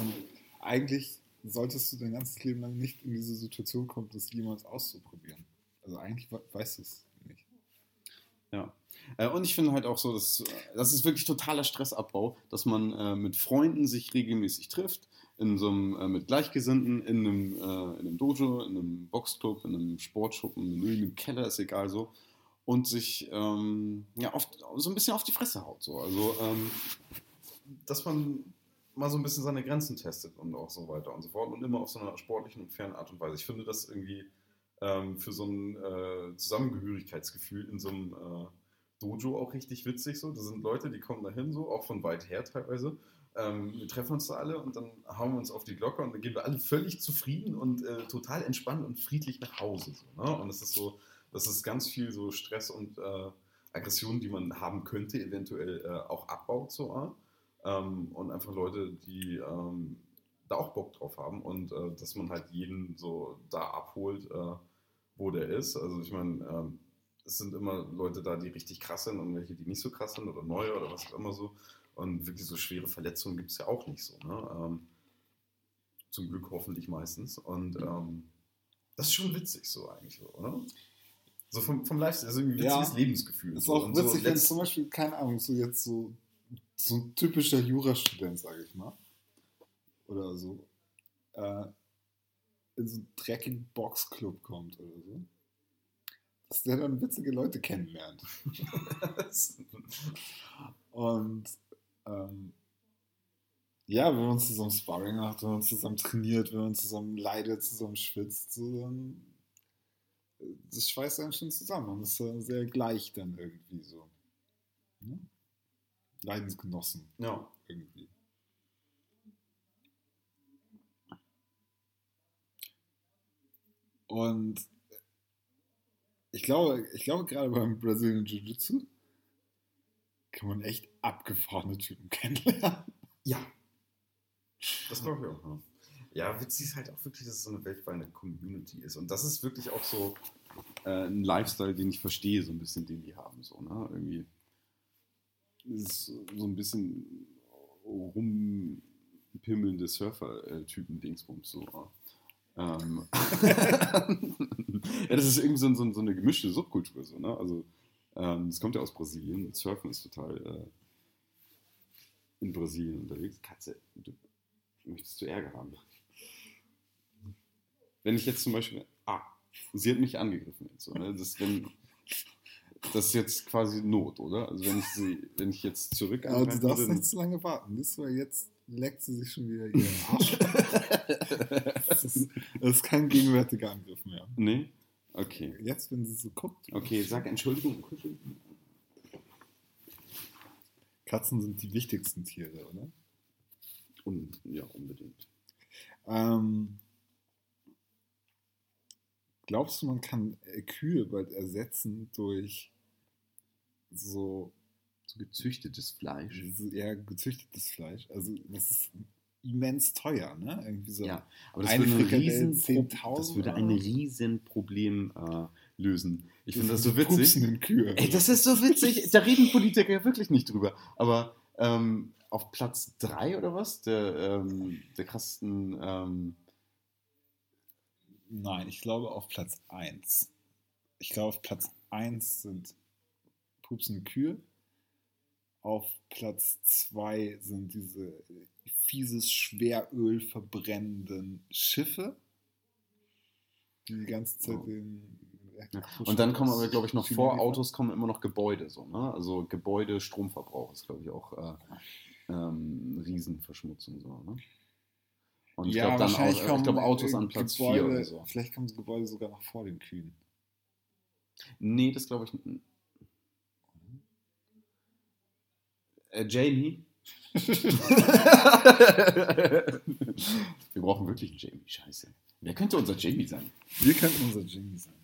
Und eigentlich solltest du dein ganzes Leben lang nicht in diese Situation kommen, das jemals auszuprobieren. Also eigentlich we- weißt du es nicht. Ja. Äh, Und ich finde halt auch so, dass das ist wirklich totaler Stressabbau, dass man äh, mit Freunden sich regelmäßig trifft, in so einem, äh, mit Gleichgesinnten, in einem, äh, in einem Dojo, in einem Boxclub, in einem Sportschuppen, in einem Keller, ist egal so, und sich ähm, ja oft so ein bisschen auf die Fresse haut. So. Also, ähm, dass man mal so ein bisschen seine Grenzen testet und auch so weiter und so fort und immer auf so einer sportlichen und fairen Art und Weise. Ich finde das irgendwie ähm, für so ein äh, Zusammengehörigkeitsgefühl in so einem äh, Dojo auch richtig witzig. So. Da sind Leute, die kommen dahin, so, auch von weit her teilweise. Ähm, wir treffen uns da alle und dann hauen wir uns auf die Glocke und dann gehen wir alle völlig zufrieden und äh, total entspannt und friedlich nach Hause. So, ne? Und es ist so, das ist ganz viel so Stress und äh, Aggression, die man haben könnte, eventuell äh, auch abbaut. So, äh? ähm, und einfach Leute, die ähm, da auch Bock drauf haben und äh, dass man halt jeden so da abholt, äh, wo der ist. Also ich meine, ähm, es sind immer Leute da, die richtig krass sind und welche, die nicht so krass sind oder neue oder was auch immer so. Und wirklich so schwere Verletzungen gibt es ja auch nicht so. Ne? Ähm, zum Glück hoffentlich meistens. Und ähm, das ist schon witzig so eigentlich, so, oder? So vom, vom Lifestyle, also ein Ja. witziges Lebensgefühl. Ist so. auch Und so witzig, wenn letzt- zum Beispiel, keine Ahnung, so jetzt so, so ein typischer Jurastudent, sage ich mal, oder so, äh, in so einen dreckigen Boxclub kommt oder so, dass der dann witzige Leute kennenlernt. Und ähm, ja, wenn man zusammen Sparring macht, wenn man zusammen trainiert, wenn man zusammen leidet, zusammen schwitzt, so dann äh, das schweißt einen schon zusammen und ist sehr gleich dann irgendwie so. Ne? Leidensgenossen ja. irgendwie. Und ich glaube, ich glaube gerade beim Brazilian Jiu-Jitsu kann man echt abgefahrene Typen kennenlernen. Ja. Das glaube ich auch. Ja. Ja, witzig ist halt auch wirklich, dass es so eine weltweite Community ist. Und das ist wirklich auch so äh, ein Lifestyle, den ich verstehe, so ein bisschen, den die haben. So, ne? Irgendwie ist so ein bisschen rumpimmelnde Surfer-Typen-Dingsbums. So. Ähm. ja, das ist irgendwie so, so, so eine gemischte Subkultur. So, ne? Also, ähm, das kommt ja aus Brasilien. Surfen ist total äh, in Brasilien unterwegs. Katze, du möchtest du Ärger haben. Wenn ich jetzt zum Beispiel, ah, sie hat mich angegriffen jetzt, so, ne? das, wenn, das ist jetzt quasi Not, oder? Also wenn ich sie, wenn ich jetzt zurück Aber du darfst nicht zu lange warten. Das war jetzt leckt sie sich schon wieder ihren Arsch. das, ist, das ist kein gegenwärtiger Angriff mehr. Nee. Okay. Jetzt, wenn sie so guckt. Okay, sag Entschuldigung. Katzen sind die wichtigsten Tiere, oder? Un ja, unbedingt. Ähm, glaubst du, man kann äh, Kühe bald ersetzen durch so, So gezüchtetes Fleisch. so eher gezüchtetes Fleisch? Also das ist immens teuer, ne? Irgendwie so. Ja, aber das würde, ein riesen 10.000 das würde ein Riesenproblem äh, lösen. Ich finde das so witzig. Kühe. Ey, das ist so witzig. Da reden Politiker wirklich nicht drüber. Aber ähm, auf Platz 3 oder was? Der, ähm, der krassesten. Ähm, Nein, ich glaube auf Platz 1. Ich glaube auf Platz 1 sind pupsende Kühe. Auf Platz 2 sind diese fieses Schweröl verbrennenden Schiffe, die die ganze Zeit Oh. den. Ja. Und dann kommen aber, glaube ich, noch vor Autos. Kommen immer noch Gebäude. So, ne? Also Gebäude, Stromverbrauch ist, glaube ich, auch äh, ähm, Riesenverschmutzung. So, ne? Und ich glaube, dann wahrscheinlich Au- ich kommen, glaube, Autos an Platz 4 Gebäude, oder so. Vielleicht kommen Gebäude sogar noch vor den Kühen. Nee, das glaube ich nicht. Äh, Jamie? Wir brauchen wirklich einen Jamie, scheiße. Wer könnte unser Jamie sein? Wir könnten unser Jamie sein.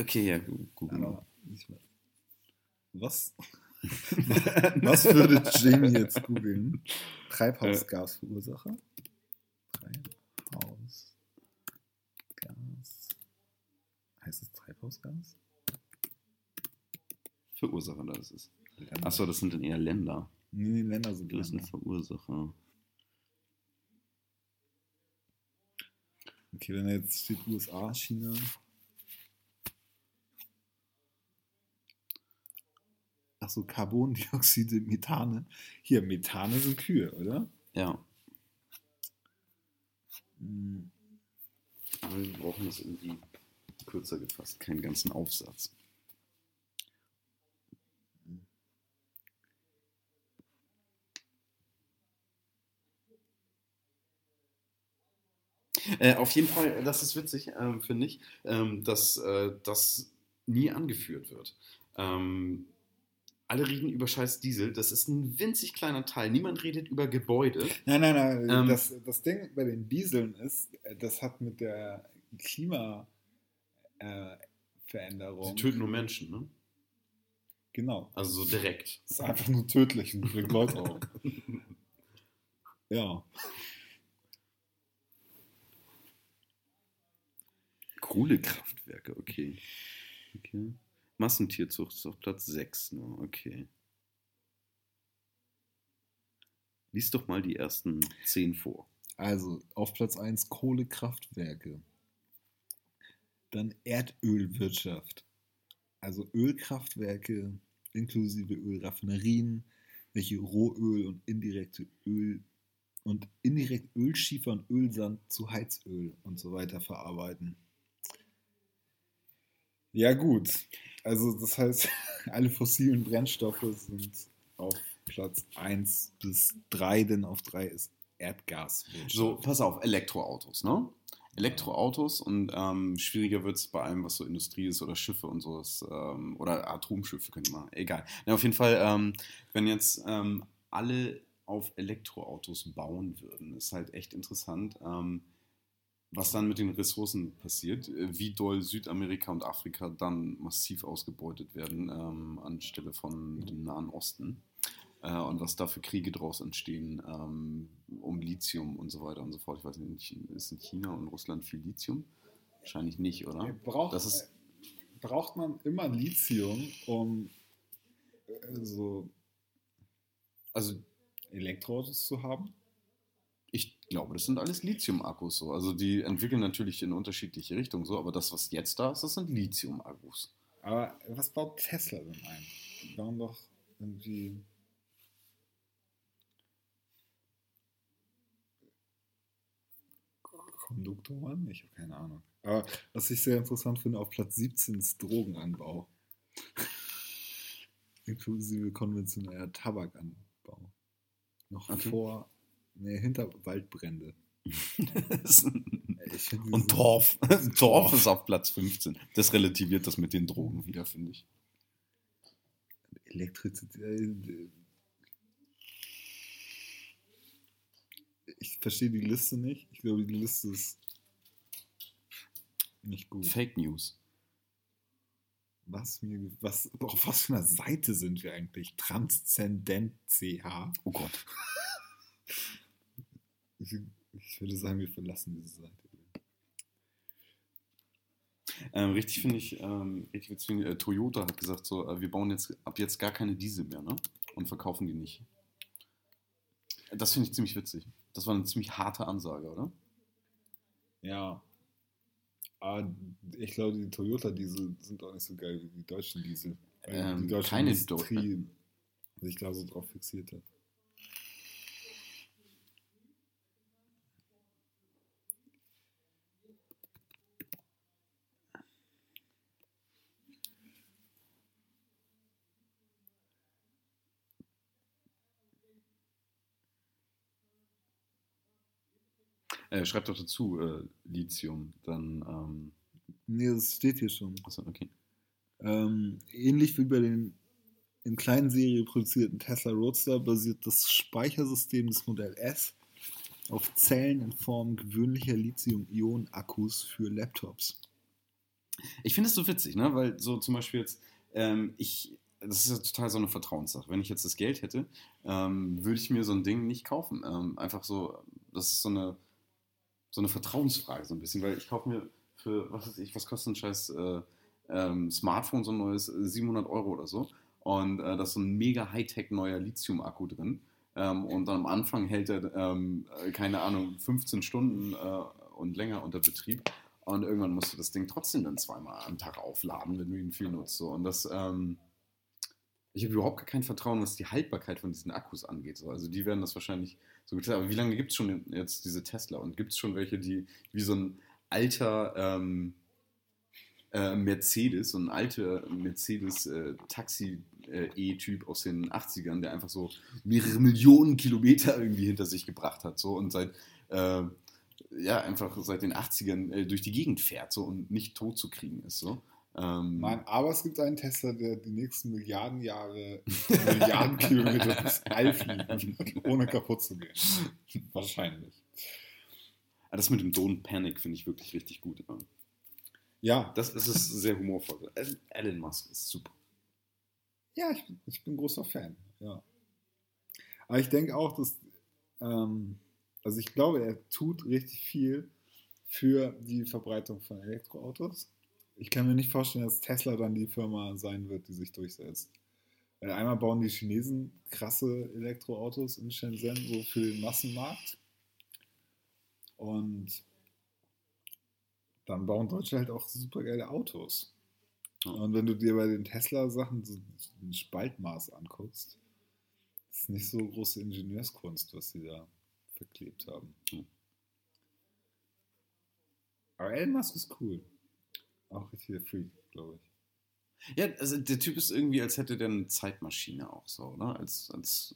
Okay, ja, googeln. Mehr. Was? Was würde Jamie jetzt googeln? Treibhausgasverursacher? Treibhausgas. Heißt es Treibhausgas? Verursacher, das ist. Länder. Achso, das sind dann eher Länder. Nee, nee, Länder sind Das sind Länder. Verursacher. Okay, wenn da jetzt steht USA, China. Achso, Carbondioxide, Methane. Hier, Methane sind Kühe, oder? Ja, Hm, aber wir brauchen das irgendwie kürzer gefasst, keinen ganzen Aufsatz. Äh, auf jeden Fall, das ist witzig, ähm, finde ich, ähm, dass äh, das nie angeführt wird. Ähm, alle reden über scheiß Diesel, das ist ein winzig kleiner Teil. Niemand redet über Gebäude. Nein, nein, nein. Ähm, das, das Ding bei den Dieseln ist, äh, das hat mit der Klimaveränderung. Äh, Sie töten nur Menschen, ne? Genau. Also so direkt. Das ist einfach nur tödlich und bringt Leute auf. Ja. Kohlekraftwerke, okay. okay. Massentierzucht ist auf Platz 6 nur, okay. Lies doch mal die ersten 10 vor. Also auf Platz 1 Kohlekraftwerke. Dann Erdölwirtschaft. Also Ölkraftwerke inklusive Ölraffinerien, welche Rohöl und indirekte Öl und indirekt Ölschiefer und Ölsand zu Heizöl und so weiter verarbeiten. Ja gut, also das heißt, alle fossilen Brennstoffe sind auf Platz 1 bis 3, denn auf 3 ist Erdgaswirtschaft. So, pass auf, Elektroautos, ne? Elektroautos und ähm, schwieriger wird es bei allem, was so Industrie ist oder Schiffe und so ähm, oder Atomschiffe könnte man, egal. Na, auf jeden Fall, ähm, wenn jetzt ähm, alle auf Elektroautos bauen würden, ist halt echt interessant, ähm, was dann mit den Ressourcen passiert, äh, wie doll Südamerika und Afrika dann massiv ausgebeutet werden ähm, anstelle von dem Nahen Osten äh, und was da für Kriege draus entstehen, ähm, um Lithium und so weiter und so fort. Ich weiß nicht, ist in China und Russland viel Lithium? Wahrscheinlich nicht, oder? Ja, braucht, Das ist- braucht man immer Lithium, um äh, so Also Elektroautos zu haben? Ich glaube, das sind alles Lithium-Akkus so. Also die entwickeln natürlich in unterschiedliche Richtungen so, aber das, was jetzt da ist, das sind Lithium-Akkus. Aber was baut Tesla denn ein? Die bauen doch irgendwie. Konduktoren? Ich habe keine Ahnung. Aber was ich sehr interessant finde, auf Platz 17 ist Drogenanbau. Inklusive konventioneller Tabakanbau. Noch Okay. vor, nee, hinter Waldbrände. Das ist- Ich Ich find diese- Und Torf. Torf Torf. ist auf Platz 15. Das relativiert das mit den Drogen wieder, finde ich. Elektrizität. äh, Ich verstehe die Liste nicht. Ich glaube, die Liste ist nicht gut. Fake News. Was mir, was, auf was für einer Seite sind wir eigentlich? Transzendent CH. Oh Gott. Ich, würde sagen, wir verlassen diese Seite. Ähm, richtig finde ich, ähm, richtig witzig, äh, Toyota hat gesagt, so, äh, wir bauen jetzt ab jetzt gar keine Diesel mehr, ne? Und verkaufen die nicht. Das finde ich ziemlich witzig. Das war eine ziemlich harte Ansage, oder? Ja. Aber ich glaube, die Toyota-Diesel sind auch nicht so geil wie die deutschen Diesel. Ähm, die deutsche keine Industrie sich da so drauf fixiert hat. Äh, schreibt doch dazu, äh, Lithium, dann, ähm, Nee, das steht hier schon. achso, okay. Ähm, ähnlich wie bei den in kleinen Serie produzierten Tesla Roadster basiert das Speichersystem des Modell S auf Zellen in Form gewöhnlicher Lithium-Ionen-Akkus für Laptops. Ich finde es so witzig, ne? Weil so zum Beispiel jetzt, ähm, ich, das ist ja total so eine Vertrauenssache. Wenn ich jetzt das Geld hätte, ähm, würde ich mir so ein Ding nicht kaufen. Ähm, einfach so, das ist so eine, so eine Vertrauensfrage so ein bisschen, weil ich kaufe mir für, was weiß ich, was kostet ein scheiß äh, ähm, Smartphone, so ein neues, äh, 700 Euro oder so. Und äh, da ist so ein mega Hightech neuer Lithium-Akku drin. Ähm, und dann am Anfang hält er, ähm, äh, keine Ahnung, 15 Stunden äh, und länger unter Betrieb. Und irgendwann musst du das Ding trotzdem dann zweimal am Tag aufladen, wenn du ihn viel nutzt. So. Und das, ähm, ich habe überhaupt gar kein Vertrauen, was die Haltbarkeit von diesen Akkus angeht. So. Also die werden das wahrscheinlich so. Aber wie lange gibt es schon jetzt diese Tesla? Und gibt es schon welche, die wie so ein alter ähm, äh, Mercedes, so ein alter Mercedes äh, äh, aus den 80ern, der einfach so mehrere Millionen Kilometer irgendwie hinter sich gebracht hat. So und seit äh, ja, einfach seit den 80ern äh, durch die Gegend fährt so, und nicht tot zu kriegen ist. So. Ähm, Nein, aber es gibt einen Tesla, der die nächsten Milliarden Jahre, Milliarden Kilometer durchs All fliegt, ohne kaputt zu gehen. Wahrscheinlich. ah, das mit dem Don't Panic finde ich wirklich richtig gut. Ja. Ja, Das ist sehr humorvoll. Elon Musk ist super. Ja, ich, bin- ich bin großer Fan, ja. Aber ich denke auch, dass, ähm, also ich glaube, er tut richtig viel für die Verbreitung von Elektroautos. Ich kann mir nicht vorstellen, dass Tesla dann die Firma sein wird, die sich durchsetzt. Weil einmal bauen die Chinesen krasse Elektroautos in Shenzhen so für den Massenmarkt. Und dann bauen Deutsche halt auch super geile Autos. Und wenn du dir bei den Tesla-Sachen so ein Spaltmaß anguckst, ist nicht so große Ingenieurskunst, was sie da verklebt haben. Aber Elon Musk ist cool. Auch richtiger Freak, glaube ich. Ja, also der Typ ist irgendwie, als hätte der eine Zeitmaschine auch so, oder? Als, als,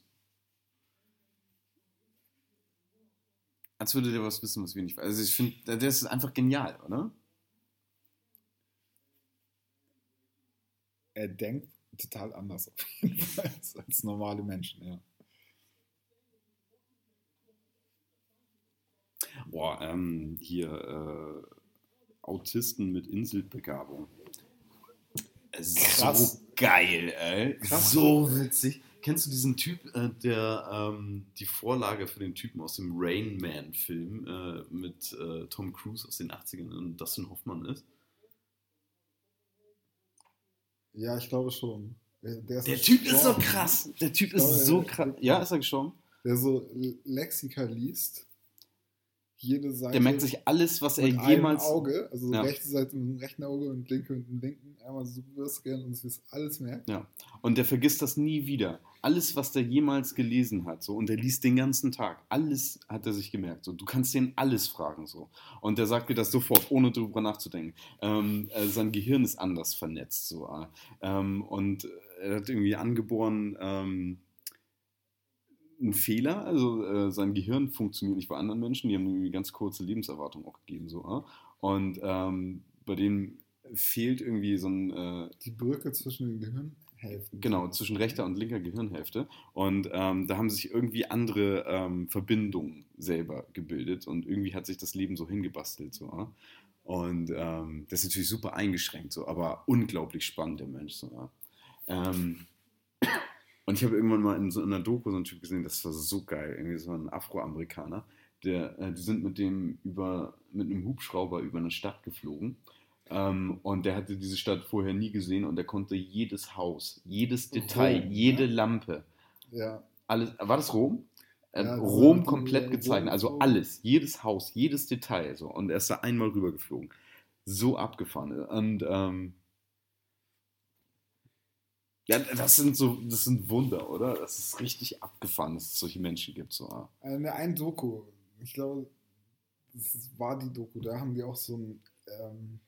als würde der was wissen, was wir nicht wissen. Also ich finde, der, ist einfach genial, oder? Er denkt total anders auf jeden Fall als, als normale Menschen, ja. Boah, ähm, hier äh, Autisten mit Inselbegabung. Krass. So geil, ey. Krass. So witzig. Kennst du diesen Typ, äh, der ähm, die Vorlage für den Typen aus dem Rain Man-Film äh, mit äh, Tom Cruise aus den 80ern und Dustin Hoffmann ist? Ja, ich glaube schon. Der, der Der Typ ist so krass. Der Typ Ich glaube, ist so krass. Ja, ist er gestorben? Der so Lexika liest. Jede Seite. Der merkt sich alles, was er jemals. Auge, also Ja. rechte Seite mit dem rechten Auge und linke mit dem linken, einmal so überscannen und sich das alles merkt. Ja. Und der vergisst das nie wieder. Alles, was der jemals gelesen hat, so, und der liest den ganzen Tag. Alles hat er sich gemerkt. So. Du kannst den alles fragen. So. Und der sagt dir das sofort, ohne darüber nachzudenken. Ähm, äh, sein Gehirn ist anders vernetzt. So. äh. Ähm, und er hat irgendwie angeboren ähm, einen Fehler. Also äh, sein Gehirn funktioniert nicht bei anderen Menschen. Die haben eine ganz kurze Lebenserwartung auch gegeben. So, äh? Und ähm, bei denen fehlt irgendwie so ein... Äh, Die Brücke zwischen den Gehirnhälften. Genau, zwischen rechter und linker Gehirnhälfte. Und ähm, da haben sich irgendwie andere ähm, Verbindungen selber gebildet und irgendwie hat sich das Leben so hingebastelt. So, ja? Und ähm, das ist natürlich super eingeschränkt, so, aber unglaublich spannend, der Mensch. So, ja? Ähm, und ich habe irgendwann mal in so einer Doku so einen Typ gesehen, das war so geil, irgendwie so ein Afroamerikaner. Der, äh, die sind mit dem über, mit einem Hubschrauber über eine Stadt geflogen. Ähm, und der hatte diese Stadt vorher nie gesehen und er konnte jedes Haus, jedes Detail, Rom, jede? Lampe, Ja, alles, war das Rom? Äh, Ja, Rom komplett gezeichnet, also alles, jedes Haus, jedes Detail. So. Und er ist da einmal rübergeflogen. So abgefahren. Und ähm, ja, das sind so, das sind Wunder, oder? Das ist richtig abgefahren, dass es solche Menschen gibt. So. eine ein Doku. Ich glaube, das war die Doku. Da haben die auch so einen ähm,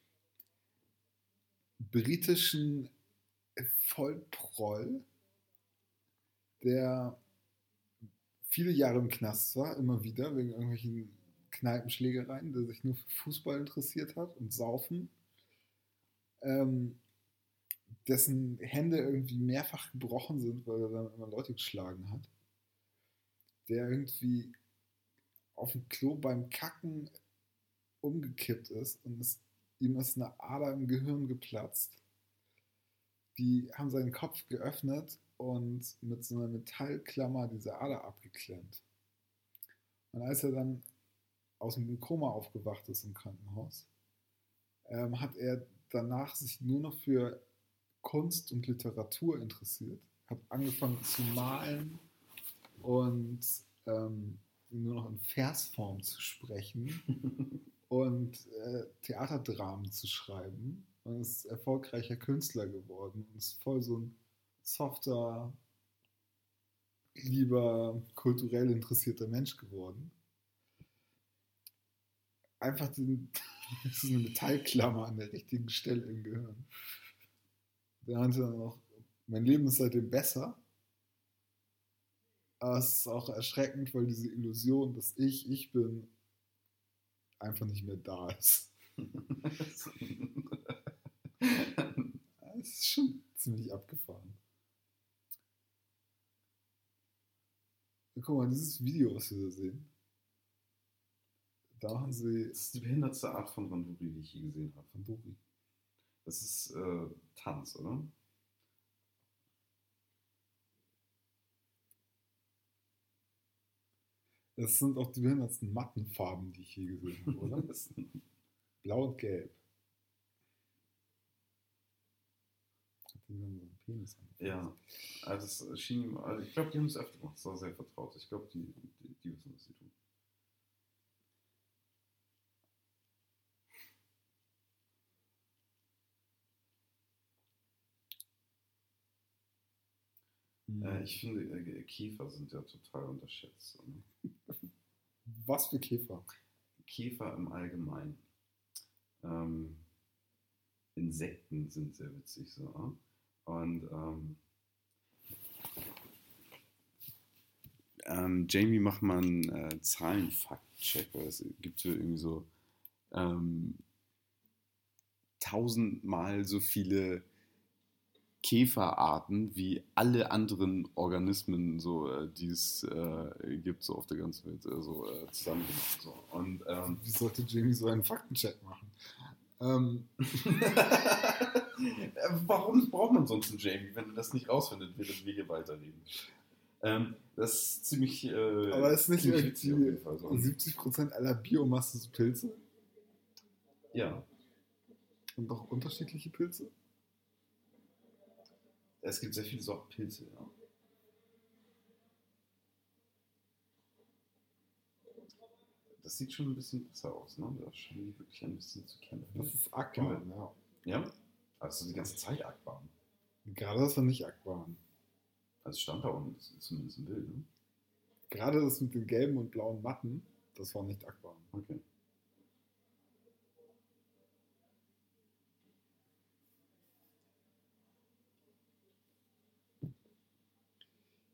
britischen Vollproll, der viele Jahre im Knast war, immer wieder, wegen irgendwelchen Kneipenschlägereien, der sich nur für Fußball interessiert hat und Saufen. Ähm, dessen Hände irgendwie mehrfach gebrochen sind, weil er dann immer Leute geschlagen hat. Der irgendwie auf dem Klo beim Kacken umgekippt ist und es, ihm ist eine Ader im Gehirn geplatzt. Die haben seinen Kopf geöffnet und mit so einer Metallklammer diese Ader abgeklemmt. Und als er dann aus dem Koma aufgewacht ist im Krankenhaus, ähm, hat er danach sich nur noch für Kunst und Literatur interessiert, hat angefangen zu malen und ähm, nur noch in Versform zu sprechen und äh, Theaterdramen zu schreiben und ist erfolgreicher Künstler geworden und ist voll so ein softer, lieber kulturell interessierter Mensch geworden. Einfach den, das ist eine Metallklammer an der richtigen Stelle im Gehirn. Der meinte dann auch, mein Leben ist seitdem besser. Aber es ist auch erschreckend, weil diese Illusion, dass ich ich bin, einfach nicht mehr da ist. Es ist schon ziemlich abgefahren. Guck mal, dieses Video, was wir da sehen. Da machen sie Das ist die behindertste Art von Randori, die ich je gesehen habe. von Dori. Das ist äh, Tanz, oder? Das sind auch die behindertsten Mattenfarben, die ich je gesehen habe, oder? Blau und Gelb. Ja, also das schien ihm, also ich glaube, die haben es öfter gemacht. Das war sehr vertraut. Ich glaube, die, die, die wissen, was sie tun. Äh, ich finde, äh, Käfer sind ja total unterschätzt. Ne? Was für Käfer? Käfer im Allgemeinen. Ähm, Insekten sind sehr witzig so. äh? Und ähm, ähm, Jamie macht mal einen äh, Zahlenfakt-Check, weil es gibt so irgendwie so ähm, tausendmal so viele Käferarten wie alle anderen Organismen, so, äh, die es äh, gibt, so auf der ganzen Welt, äh, so äh, zusammengenommen. So. Und ähm, Wie sollte Jamie so einen Faktencheck machen? Ähm, Warum braucht man sonst einen Jamie, wenn er das nicht rausfindet, während wir hier weiterreden? Ähm, das ist ziemlich. Äh, aber ist nicht witzig auf jeden irgendwie Fall so. 70% aller Biomasse so Pilze? Ja, Und auch unterschiedliche Pilze? Es gibt sehr viele Sorten Pilze, ja. Das sieht schon ein bisschen besser aus, ne? Da scheinen die wirklich ein bisschen zu kämpfen. Das ist Akban, ja. Ja? Also die ganze Zeit Akbahn. Gerade das war nicht Akban. Also stand da unten, ist zumindest ein Bild, ne? Gerade das mit den gelben und blauen Matten, das war nicht Akban. Okay.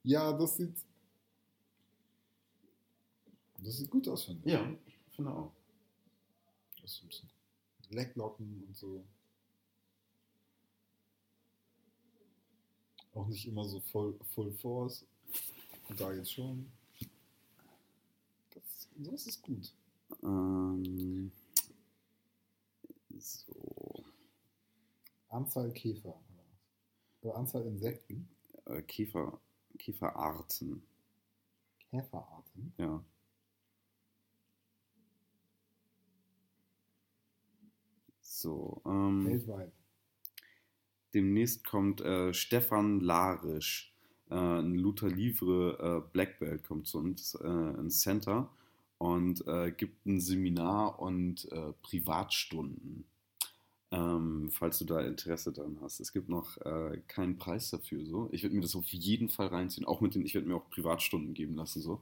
Ja, das sieht Das sieht gut aus, finde ich. Ja, finde auch. Das ist ein bisschen Lecklocken und so. Auch nicht immer so voll, full force. Und da jetzt schon. Das, das ist gut. Ähm, so, Anzahl Käfer. Oder Anzahl Insekten. äh, Käfer, Käferarten, Käferarten. ja. So, ähm, Weltweit. demnächst kommt äh, Stefan Larisch, äh, ein Luther Livre äh, Black Belt, kommt zu uns äh, ins Center und äh, gibt ein Seminar und äh, Privatstunden, ähm, falls du da Interesse dran hast. Es gibt noch äh, keinen Preis dafür. So. Ich würde mir das auf jeden Fall reinziehen, auch mit den, ich werde mir auch Privatstunden geben lassen. So.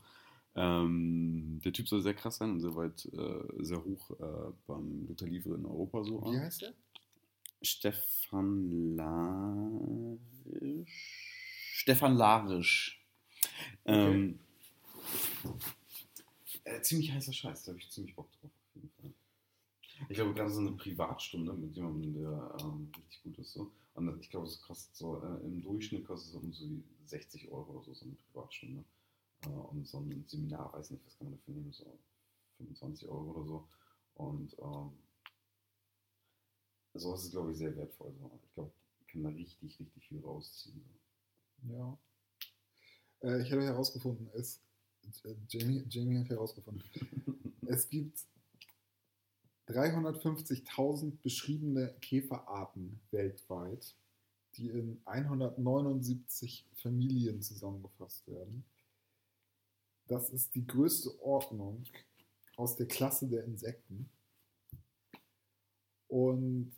Ähm, der Typ soll sehr krass sein und sehr weit, äh, sehr hoch äh, beim Luther Livre in Europa so. Wie heißt der? Stefan Larisch. Stefan Larisch. Ähm, äh, ziemlich heißer Scheiß, da habe ich ziemlich Bock drauf. Ich glaube, gerade so eine Privatstunde mit jemandem, der ähm, richtig gut ist. So. Und ich glaube, es kostet so, äh, im Durchschnitt kostet es um so die 60 Euro oder so, so eine Privatstunde. Äh, und so ein Seminar, weiß nicht, was kann man dafür nehmen, so 25 Euro oder so. Und ähm, sowas ist, glaube ich, sehr wertvoll. So. Ich glaube, kann da richtig, richtig viel rausziehen. So. Ja. Äh, ich habe herausgefunden, es, äh, Jamie, Jamie hat herausgefunden, es gibt 350.000 beschriebene Käferarten weltweit, die in 179 Familien zusammengefasst werden. Das ist die größte Ordnung aus der Klasse der Insekten. Und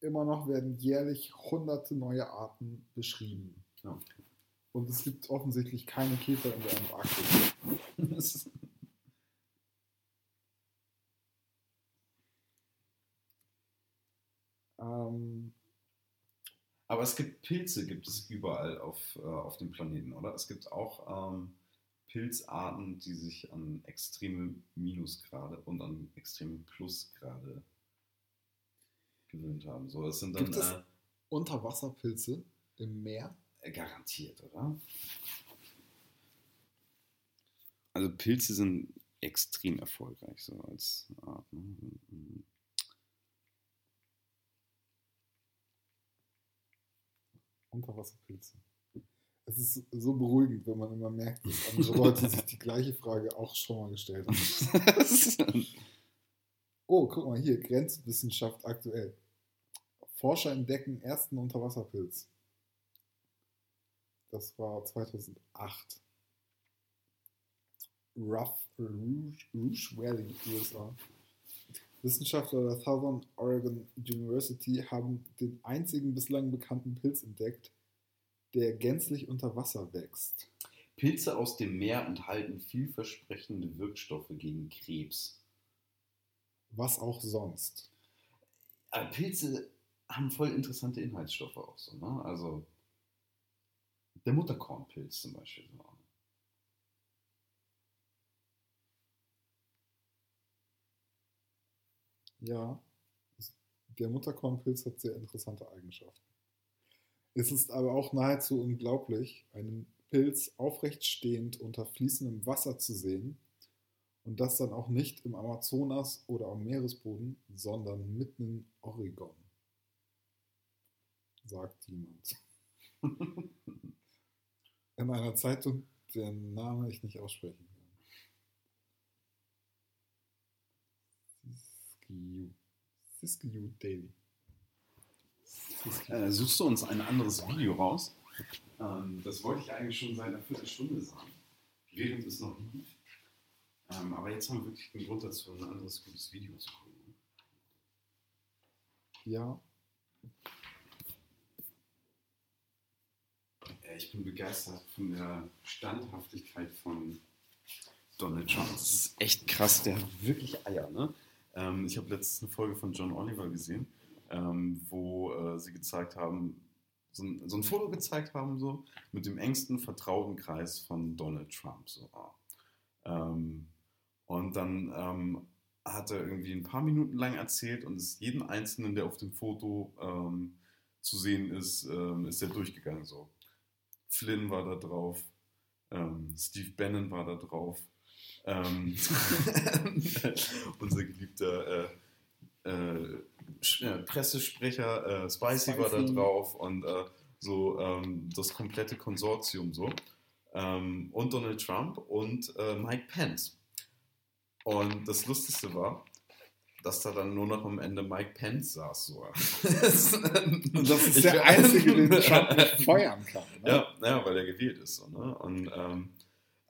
immer noch werden jährlich hunderte neue Arten beschrieben. Ja. Und es gibt offensichtlich keine Käfer in der Antarktis. Ähm, Aber es gibt Pilze, gibt es überall auf, äh, auf dem Planeten, oder? Es gibt auch ähm, Pilzarten, die sich an extreme Minusgrade und an extreme Plusgrade gewöhnt haben. So, das sind dann Gibt es- äh, Unterwasserpilze im Meer. garantiert, oder? Also Pilze sind extrem erfolgreich so als Art. Ne? Mhm. Unterwasserpilze. Es ist so beruhigend, wenn man immer merkt, dass andere Leute sich die gleiche Frage auch schon mal gestellt haben. Oh, guck mal hier, Grenzwissenschaft aktuell. Forscher entdecken ersten Unterwasserpilz. Das war 2008. Rough, Rouge, Rouge Valley, USA. Wissenschaftler der Southern Oregon University haben den einzigen bislang bekannten Pilz entdeckt, der gänzlich unter Wasser wächst. Pilze aus dem Meer enthalten vielversprechende Wirkstoffe gegen Krebs. Was auch sonst. Aber Pilze haben voll interessante Inhaltsstoffe auch so, ne? Also der Mutterkornpilz zum Beispiel. So. Ja, der Mutterkornpilz hat sehr interessante Eigenschaften. Es ist aber auch nahezu unglaublich, einen Pilz aufrecht stehend unter fließendem Wasser zu sehen und das dann auch nicht im Amazonas oder am Meeresboden, sondern mitten in Oregon, sagt jemand. In einer Zeitung, deren Name ich nicht aussprechen Siskiyou. Siskiyou Daily. Äh, suchst du uns ein anderes Video raus? Ähm, das wollte ich eigentlich schon seit einer Viertelstunde sagen, während es noch lief. Ähm, aber jetzt haben wir wirklich den Grund dazu, ein anderes gutes Video zu gucken. Ja, Äh, Ich bin begeistert von der Standhaftigkeit von Donald Trump. Das ist echt krass, der hat wirklich Eier. Ne? Ähm, ich habe letztens eine Folge von John Oliver gesehen, ähm, wo äh, sie gezeigt haben, so ein, so ein Foto gezeigt haben, so mit dem engsten vertrauten Kreis von Donald Trump. So. Ähm, Und dann ähm, hat er irgendwie ein paar Minuten lang erzählt und ist jeden Einzelnen, der auf dem Foto ähm, zu sehen ist, ähm, ist er durchgegangen. So. Flynn war da drauf, Steve Bannon war da drauf, ähm, unser geliebter äh, äh, Pressesprecher äh, Spicy, Spicy, war da drauf und äh, so ähm, das komplette Konsortium so. Ähm, und Donald Trump und äh, Mike Pence. Und das Lustigste war, dass da dann nur noch am Ende Mike Pence saß. So. und das ist ich der Einzige, den Trump feuern kann. Ne? Ja, ja, weil er gewählt ist. So, ne? Und ähm,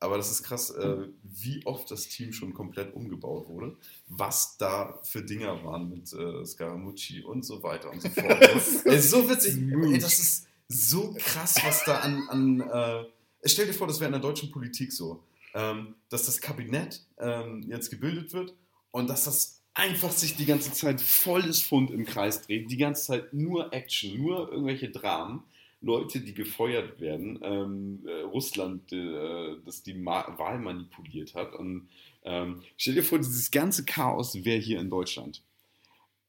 aber das ist krass, äh, wie oft das Team schon komplett umgebaut wurde, was da für Dinger waren mit äh, Scaramucci und so weiter und so fort. das ist so witzig. Ey, das ist so krass, was da an. an äh, stell dir vor, das wäre in der deutschen Politik so, ähm, dass das Kabinett ähm, jetzt gebildet wird und dass das einfach sich die ganze Zeit volles Fund im Kreis dreht, die ganze Zeit nur Action, nur irgendwelche Dramen. Leute, die gefeuert werden, ähm, äh, Russland, äh, das die Ma Wahl manipuliert hat. Und ähm, stell dir vor, dieses ganze Chaos wäre hier in Deutschland.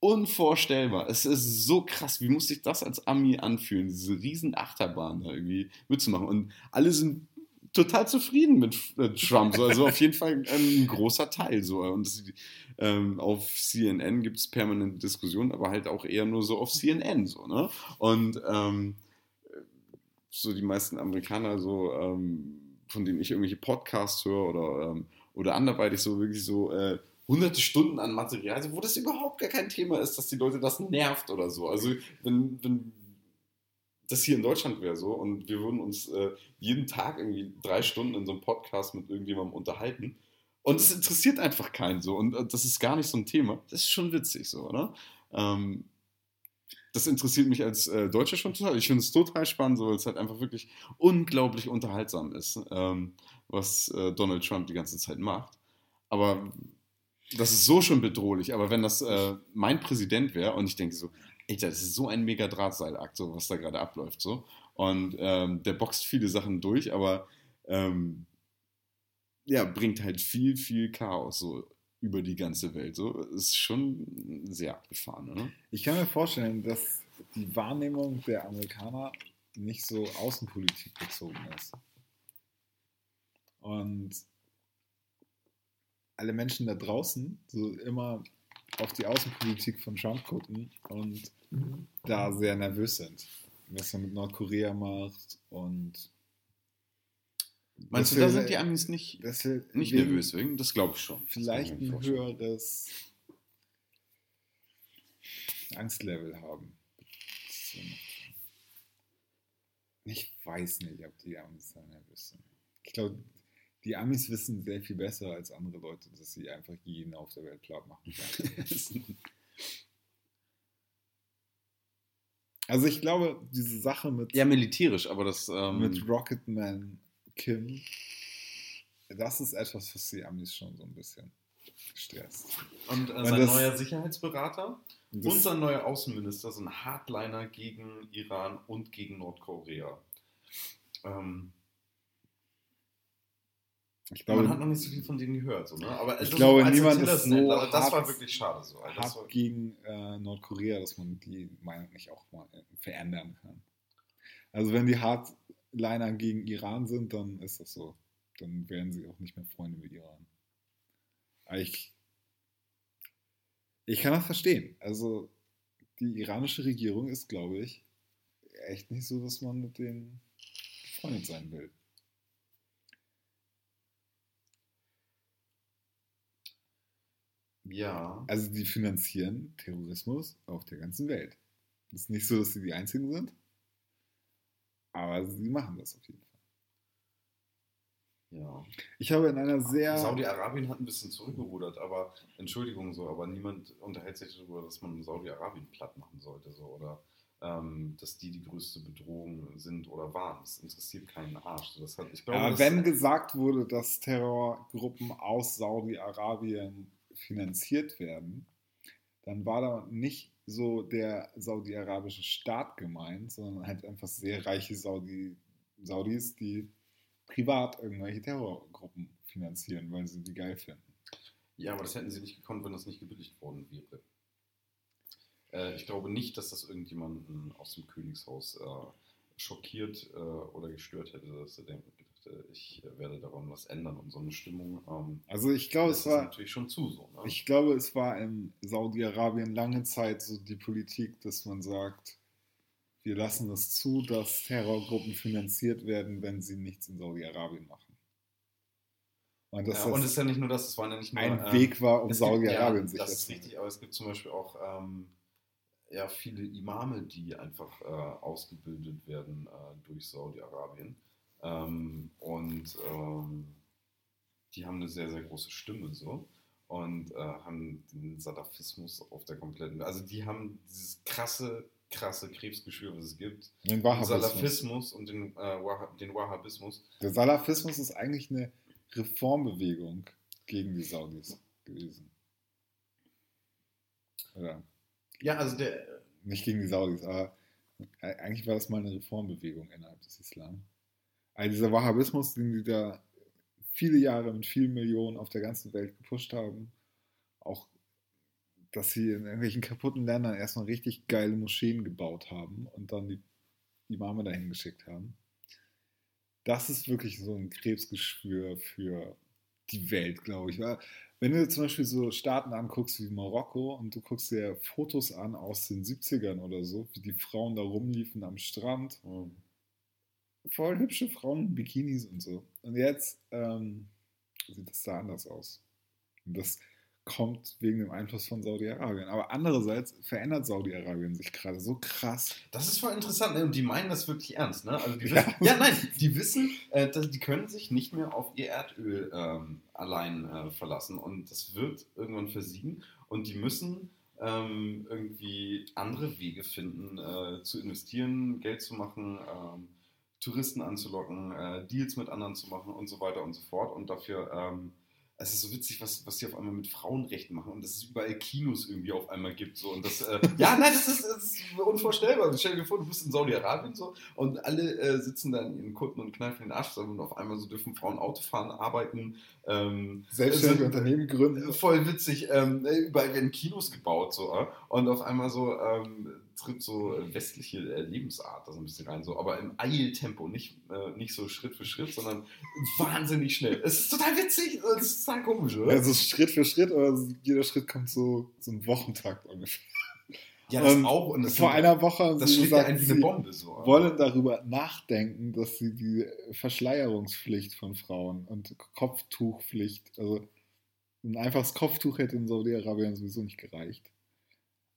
Unvorstellbar. Es ist so krass. Wie muss sich das als Ami anfühlen, diese riesen Achterbahn da irgendwie mitzumachen? Und alle sind total zufrieden mit Trump. So. Also auf jeden Fall ein großer Teil. So. Und ähm, auf CNN gibt es permanente Diskussionen, aber halt auch eher nur so auf CNN. So, ne? Und ähm, so die meisten Amerikaner, so, ähm, von denen ich irgendwelche Podcasts höre oder, ähm, oder anderweitig so wirklich so äh, hunderte Stunden an Material, also wo das überhaupt gar kein Thema ist, dass die Leute das nervt oder so. Also wenn, wenn das hier in Deutschland wäre so und wir würden uns äh, jeden Tag irgendwie drei Stunden in so einem Podcast mit irgendjemandem unterhalten und es interessiert einfach keinen so und, und das ist gar nicht so ein Thema, das ist schon witzig so, oder? Ähm, das interessiert mich als äh, Deutscher schon total. Ich finde es total spannend, weil es halt einfach wirklich unglaublich unterhaltsam ist, ähm, was äh, Donald Trump die ganze Zeit macht. Aber das ist so schon bedrohlich. Aber wenn das äh, mein Präsident wäre und ich denke so, ey, das ist so ein mega Drahtseilakt, so, was da gerade abläuft. So. Und ähm, der boxt viele Sachen durch, aber ähm, ja, bringt halt viel, viel Chaos so über die ganze Welt. So ist schon sehr abgefahren, oder? Ich kann mir vorstellen, dass die Wahrnehmung der Amerikaner nicht so Außenpolitik bezogen ist. Und alle Menschen da draußen so immer auf die Außenpolitik von Trump gucken und da sehr nervös sind, was er mit Nordkorea macht und Meinst du, da sind die Amis nicht, nicht nervös wegen? Das glaube ich schon. Vielleicht ein höheres Angstlevel haben. Ich weiß nicht, ob die Amis da nervös sind. Ich glaube, die Amis wissen sehr viel besser als andere Leute, dass sie einfach jeden auf der Welt platt machen können. also ich glaube, diese Sache mit... Ja, militärisch, aber das... Ähm, mit Rocketman Kim, das ist etwas, was die Amis schon so ein bisschen stresst. Und äh, sein das, neuer Sicherheitsberater und sein neuer Außenminister sind Hardliner gegen Iran und gegen Nordkorea. Ähm, ich glaube, man hat noch nicht so viel von denen gehört, so, ne? Aber ich glaube, niemand ist so nennt, das hart, war wirklich schade so. Hart war gegen äh, Nordkorea, dass man die Meinung nicht auch mal verändern kann. Also wenn die hart Liner gegen Iran sind, dann ist das so. Dann werden sie auch nicht mehr Freunde mit Iran. Aber ich, ich kann das verstehen. Also die iranische Regierung ist, glaube ich, echt nicht so, dass man mit denen befreundet sein will. Ja. Also die finanzieren Terrorismus auf der ganzen Welt. Es ist nicht so, dass sie die Einzigen sind. Aber sie machen das auf jeden Fall. Ja. Ich habe in einer sehr. Saudi-Arabien hat ein bisschen zurückgerudert, aber Entschuldigung so, aber niemand unterhält sich darüber, dass man Saudi-Arabien platt machen sollte, so oder ähm, dass die die größte Bedrohung sind oder waren. Das interessiert keinen Arsch. So, das hat, ich glaube, aber wenn gesagt wurde, dass Terrorgruppen aus Saudi-Arabien finanziert werden, dann war da nicht so der saudi-arabische Staat gemeint, sondern halt einfach sehr reiche Saudi, Saudis, die privat irgendwelche Terrorgruppen finanzieren, weil sie die geil finden. Ja, aber das hätten sie nicht gekonnt, wenn das nicht gebilligt worden wäre. Äh, ich glaube nicht, dass das irgendjemanden aus dem Königshaus äh, schockiert äh, oder gestört hätte, dass er denkt, ich werde daran was ändern und so eine Stimmung. Ähm, also ich glaube, es war natürlich schon zu so. Ne? Ich glaube, es war in Saudi-Arabien lange Zeit so die Politik, dass man sagt, wir lassen es zu, dass Terrorgruppen finanziert werden, wenn sie nichts in Saudi-Arabien machen. Und, ja, und es ist ja nicht nur das, es war ja nicht nur ein ähm, Weg war, um Saudi-Arabien ja, sicher Das ist richtig, aber es gibt zum Beispiel auch ähm, ja, viele Imame, die einfach äh, ausgebildet werden äh, durch Saudi-Arabien. Ähm, und ähm, die haben eine sehr, sehr große Stimme so und äh, haben den Salafismus auf der kompletten. Also die haben dieses krasse, krasse Krebsgeschwür, was es gibt. Den Wahhabismus. Salafismus und den, äh, Wah den Wahhabismus. Der Salafismus ist eigentlich eine Reformbewegung gegen die Saudis gewesen. Oder? Ja, also der. Nicht gegen die Saudis, aber eigentlich war das mal eine Reformbewegung innerhalb des Islam. Also dieser Wahhabismus, den sie da viele Jahre mit vielen Millionen auf der ganzen Welt gepusht haben, auch dass sie in irgendwelchen kaputten Ländern erstmal richtig geile Moscheen gebaut haben und dann die Imame dahin geschickt haben. Das ist wirklich so ein Krebsgeschwür für die Welt, glaube ich. Wenn du zum Beispiel so Staaten anguckst wie Marokko und du guckst dir Fotos an aus den 70ern oder so, wie die Frauen da rumliefen am Strand. Voll hübsche Frauen in Bikinis und so. Und jetzt ähm, sieht das da anders aus. Und das kommt wegen dem Einfluss von Saudi-Arabien. Aber andererseits verändert Saudi-Arabien sich gerade so krass. Das ist voll interessant, ne? Und die meinen das wirklich ernst, ne? Also die wissen, ja. ja. nein, die wissen, äh, dass, die können sich nicht mehr auf ihr Erdöl ähm, allein äh, verlassen. Und das wird irgendwann versiegen. Und die müssen ähm, irgendwie andere Wege finden, äh, zu investieren, Geld zu machen, ähm, Touristen anzulocken, äh, Deals mit anderen zu machen und so weiter und so fort. Und dafür ähm, es ist so witzig, was, was die auf einmal mit Frauenrechten machen und dass es überall Kinos irgendwie auf einmal gibt. So. Und das, äh, ja, nein, das ist, das ist, unvorstellbar. Stell dir vor, du bist in Saudi-Arabien so und alle äh, sitzen da in ihren Kutten und kneifen den Arsch zusammen und auf einmal so dürfen Frauen Auto fahren, arbeiten. Ähm, Selbstständige also, Unternehmen gründen. Voll witzig. Ähm, überall werden Kinos gebaut so. Äh? Und auf einmal so ähm, tritt so westliche äh, Lebensart da so ein bisschen rein, so, aber im Eiltempo, nicht, äh, nicht so Schritt für Schritt, sondern wahnsinnig schnell. Es ist total witzig, es ist total komisch, oder? Also Schritt für Schritt, aber jeder Schritt kommt so, so ein Wochentakt ungefähr. Ja, das und auch. Und das vor einer Woche das sie gesagt, ja eine Bombe so. Aber. wollen darüber nachdenken, dass sie die Verschleierungspflicht von Frauen und Kopftuchpflicht, also ein einfaches Kopftuch hätte in Saudi-Arabien sowieso nicht gereicht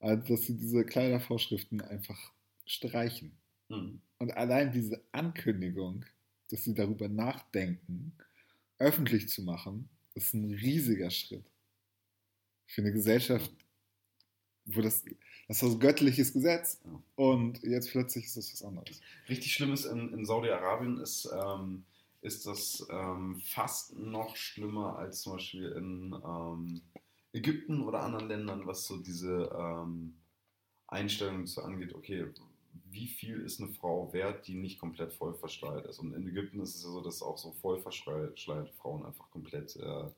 also, dass sie diese Kleidervorschriften einfach streichen. Mhm. Und allein diese Ankündigung, dass sie darüber nachdenken, öffentlich zu machen, ist ein riesiger Schritt. Für eine Gesellschaft, wo das, das ist ein göttliches Gesetz und jetzt plötzlich ist das was anderes. Richtig schlimm ist in, in Saudi-Arabien ist, ähm, ist das ähm, fast noch schlimmer als zum Beispiel in, ähm, Ägypten oder anderen Ländern, was so diese ähm, Einstellung so angeht, okay, wie viel ist eine Frau wert, die nicht komplett voll verschleiert ist? Und in Ägypten ist es ja so, dass auch so voll verschleierte Frauen einfach komplett äh,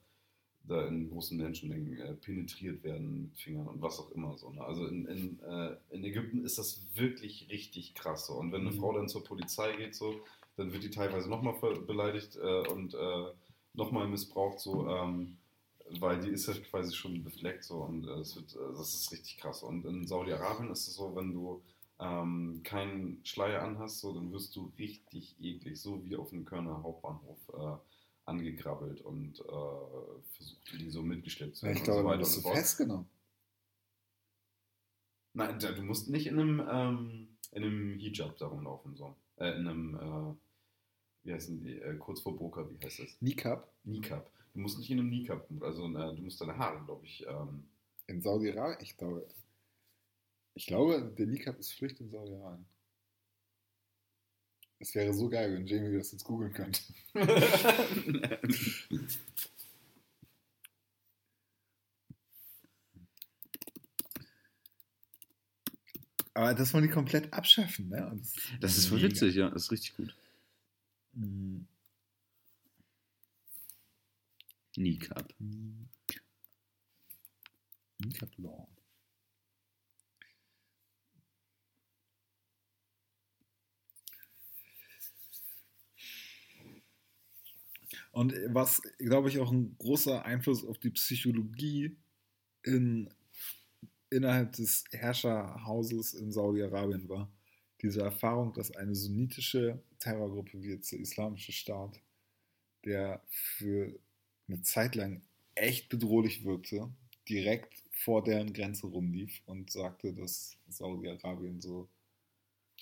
da in großen Menschenmengen äh, penetriert werden mit Fingern und was auch immer so. Ne? Also in, in, äh, in, Ägypten ist das wirklich richtig krass so. Und wenn eine mhm. Frau dann zur Polizei geht, so, dann wird die teilweise nochmal beleidigt äh, und äh, nochmal missbraucht. So, ähm, weil die ist ja quasi schon befleckt so und äh, das, wird, äh, das ist richtig krass. Und in Saudi-Arabien ist es so, wenn du ähm, keinen Schleier anhast, so, dann wirst du richtig eklig, so wie auf dem Körner Hauptbahnhof äh, angekrabbelt und äh, versucht, die so mitgeschleppt zu werden. Ich glaube, so du bist so festgenommen. Nein, du musst nicht in einem, ähm, in einem Hijab da rumlaufen, so. Äh, in einem, äh, wie heißen die, kurz vor Boka, wie heißt das? Nikab. Nikab. Du musst nicht in einem Kneecap, also äh, du musst deine Haare, glaube ich. Ähm, in Saudi-Arabien? Ich glaube, ich glaube, der Kneecap ist Pflicht in Saudi-Arabien. Es wäre so geil, wenn Jamie das jetzt googeln könnte. Aber das wollen die komplett abschaffen, ne? Das, das, ist voll witzig, ja. Das ist richtig gut. Mhm. Kneecap. Nikab-Law. Und was, glaube ich, auch ein großer Einfluss auf die Psychologie in, innerhalb des Herrscherhauses in Saudi-Arabien war, diese Erfahrung, dass eine sunnitische Terrorgruppe wie jetzt der Islamische Staat, der für eine Zeit lang echt bedrohlich wirkte, direkt vor deren Grenze rumlief und sagte, dass Saudi-Arabien so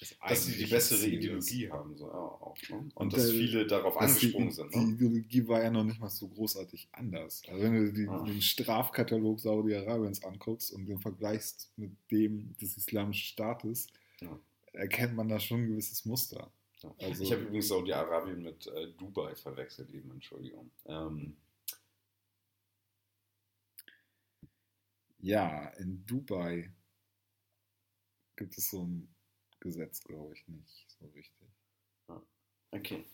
das Dass sie die bessere Ziel ist. Ideologie haben. So, ja, auch, ne? Und, Und dass der- viele darauf dass die, angesprungen sind. Die Ne? Ideologie war ja noch nicht mal so großartig anders. Also wenn du die, Ah. den Strafkatalog Saudi-Arabiens anguckst und den vergleichst mit dem des Islamischen Staates, Ja. erkennt man da schon ein gewisses Muster. Ja. Also- ich habe übrigens Saudi-Arabien mit äh, Dubai verwechselt eben, Entschuldigung. Ähm, Ja, in Dubai gibt es so ein Gesetz, glaube ich, nicht so richtig. okay.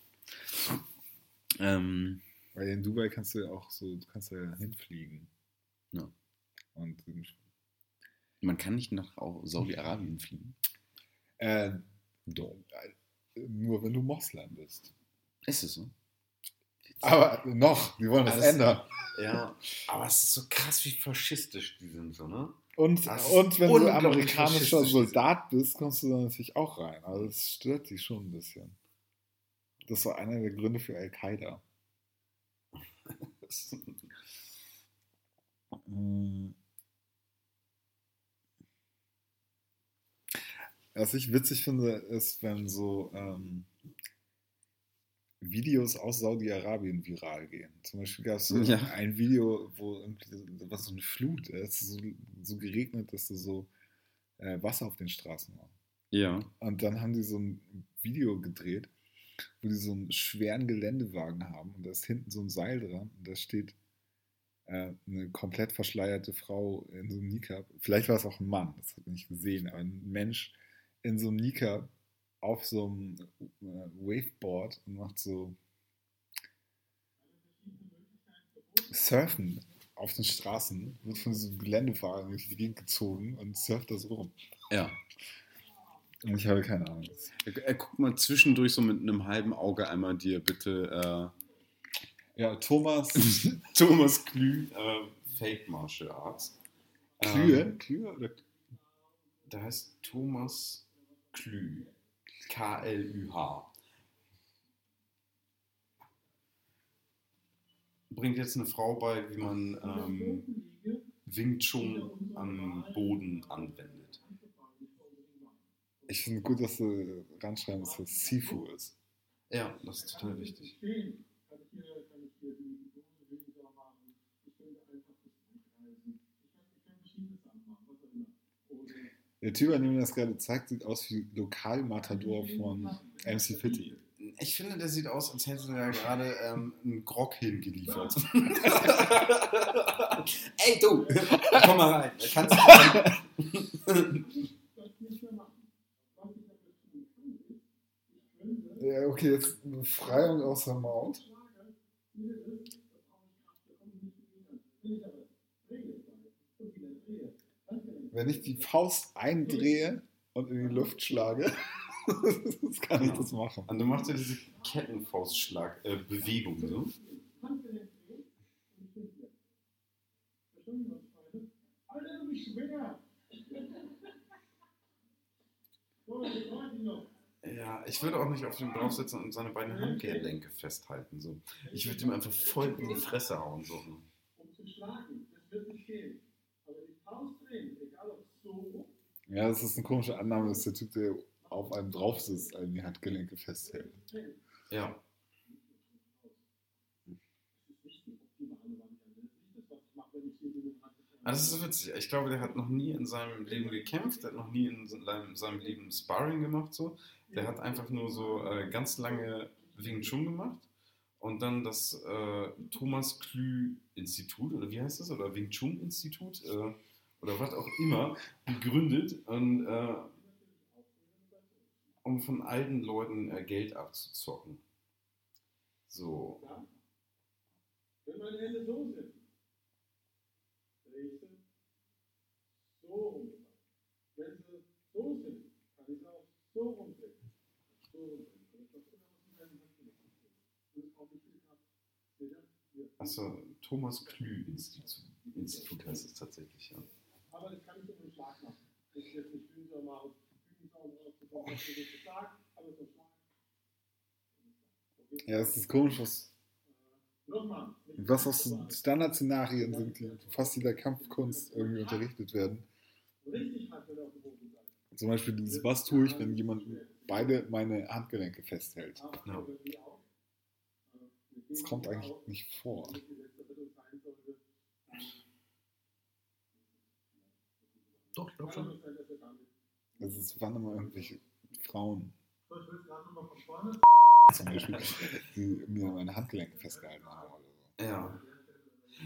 Ähm, Weil in Dubai kannst du ja auch so, du kannst ja hinfliegen. Ja. Und man kann nicht nach Au- Saudi-Arabien fliegen. äh, nur wenn du Moslem bist. Ist es so? Aber noch, die wollen das Alles- ändern. Ja, aber es ist so krass, wie faschistisch die sind, so, ne? Und, Das und wenn du amerikanischer. Soldat bist, kommst du da natürlich auch rein. Also das stört die schon ein bisschen. Das war einer der Gründe für Al-Qaida. Mm. Was ich witzig finde, ist, wenn so ähm, Videos aus Saudi-Arabien viral gehen. Zum Beispiel gab es so Ja. ein Video, wo was so eine Flut ist, so, so geregnet, dass so, so äh, Wasser auf den Straßen war. Ja. Und dann haben die so ein Video gedreht, wo die so einen schweren Geländewagen haben und da ist hinten so ein Seil dran und da steht äh, eine komplett verschleierte Frau in so einem Nikab. Vielleicht war es auch ein Mann, das hat man nicht gesehen, aber ein Mensch in so einem Nikab auf so einem äh, Waveboard und macht so Surfen auf den Straßen, wird von diesem Geländewagen durch die Gegend gezogen und surft da so rum. Ja. Und ich habe keine Ahnung. Er, er guckt mal zwischendurch so mit einem halben Auge einmal dir bitte Ja, Thomas äh, Thomas Klü, äh, Fake Martial Arts. Klühe, Ähm, Klühe oder der heißt Thomas Klü. K-L-Ü-H. Bringt jetzt eine Frau bei, wie man ähm, Wing Chun am Boden anwendet. Ich finde gut, dass du ranschreiben, dass das Sifu ist. Ja, das ist total wichtig. Der Typ, an dem das gerade zeigt, sieht aus wie Lokalmatador von MC Fitty. Ich finde, der sieht aus, als hätte er gerade ähm, einen Grog hingeliefert. Ey, du! Komm mal rein. Kannst du Ja, okay, jetzt Befreiung aus der Maut. Wenn ich die Faust eindrehe und in die Luft schlage, das kann ich das machen. Und du machst ja diese Kettenfaustschlag-Bewegung. so. Ja, ich würde auch nicht auf ihn draufsitzen und seine beiden Handgelenke festhalten. So. Ich würde ihm einfach voll in die Fresse hauen. So. Ja, das ist eine komische Annahme, dass der Typ, der auf einem drauf sitzt, einem die Handgelenke festhält. Ja. Ah, das ist so witzig. Ich glaube, der hat noch nie in seinem Leben gekämpft, der hat noch nie in seinem, seinem Leben Sparring gemacht. So. Der hat einfach nur so äh, ganz lange Wing Chun gemacht und dann das äh, Thomas Klü Institut, oder wie heißt das? Oder Wing Chun Institut, äh, oder was auch immer gegründet, und, äh, um von alten Leuten äh, Geld abzuzocken. So. Wenn meine Hände so sind, drehe ich sie so um. Wenn sie so sind, kann ich sie auch so rumdrehen. So rumdrehen. Achso, Thomas Klü-Institut heißt es tatsächlich, ja. Aber das kann ich in einem Schlag machen. Das ist jetzt nicht schön, so mal aus Küchensaum rauszukommen, was du das gesagt, aber so Schlag. Ja, es ist komisch, was, Nochmal. was aus Standardszenarien sind, die fast jeder Kampfkunst irgendwie unterrichtet werden. Auf sein. Zum Beispiel dieses, was tue ich, wenn jemand beide meine Handgelenke festhält. Ja. äh, Das kommt eigentlich nicht vor. die letzte Rettung sein sollte, ähm, Doch, ich glaube schon. Das ist, waren immer irgendwelche Frauen, zum Beispiel, die mir meine Handgelenke festgehalten haben oder so. Ja.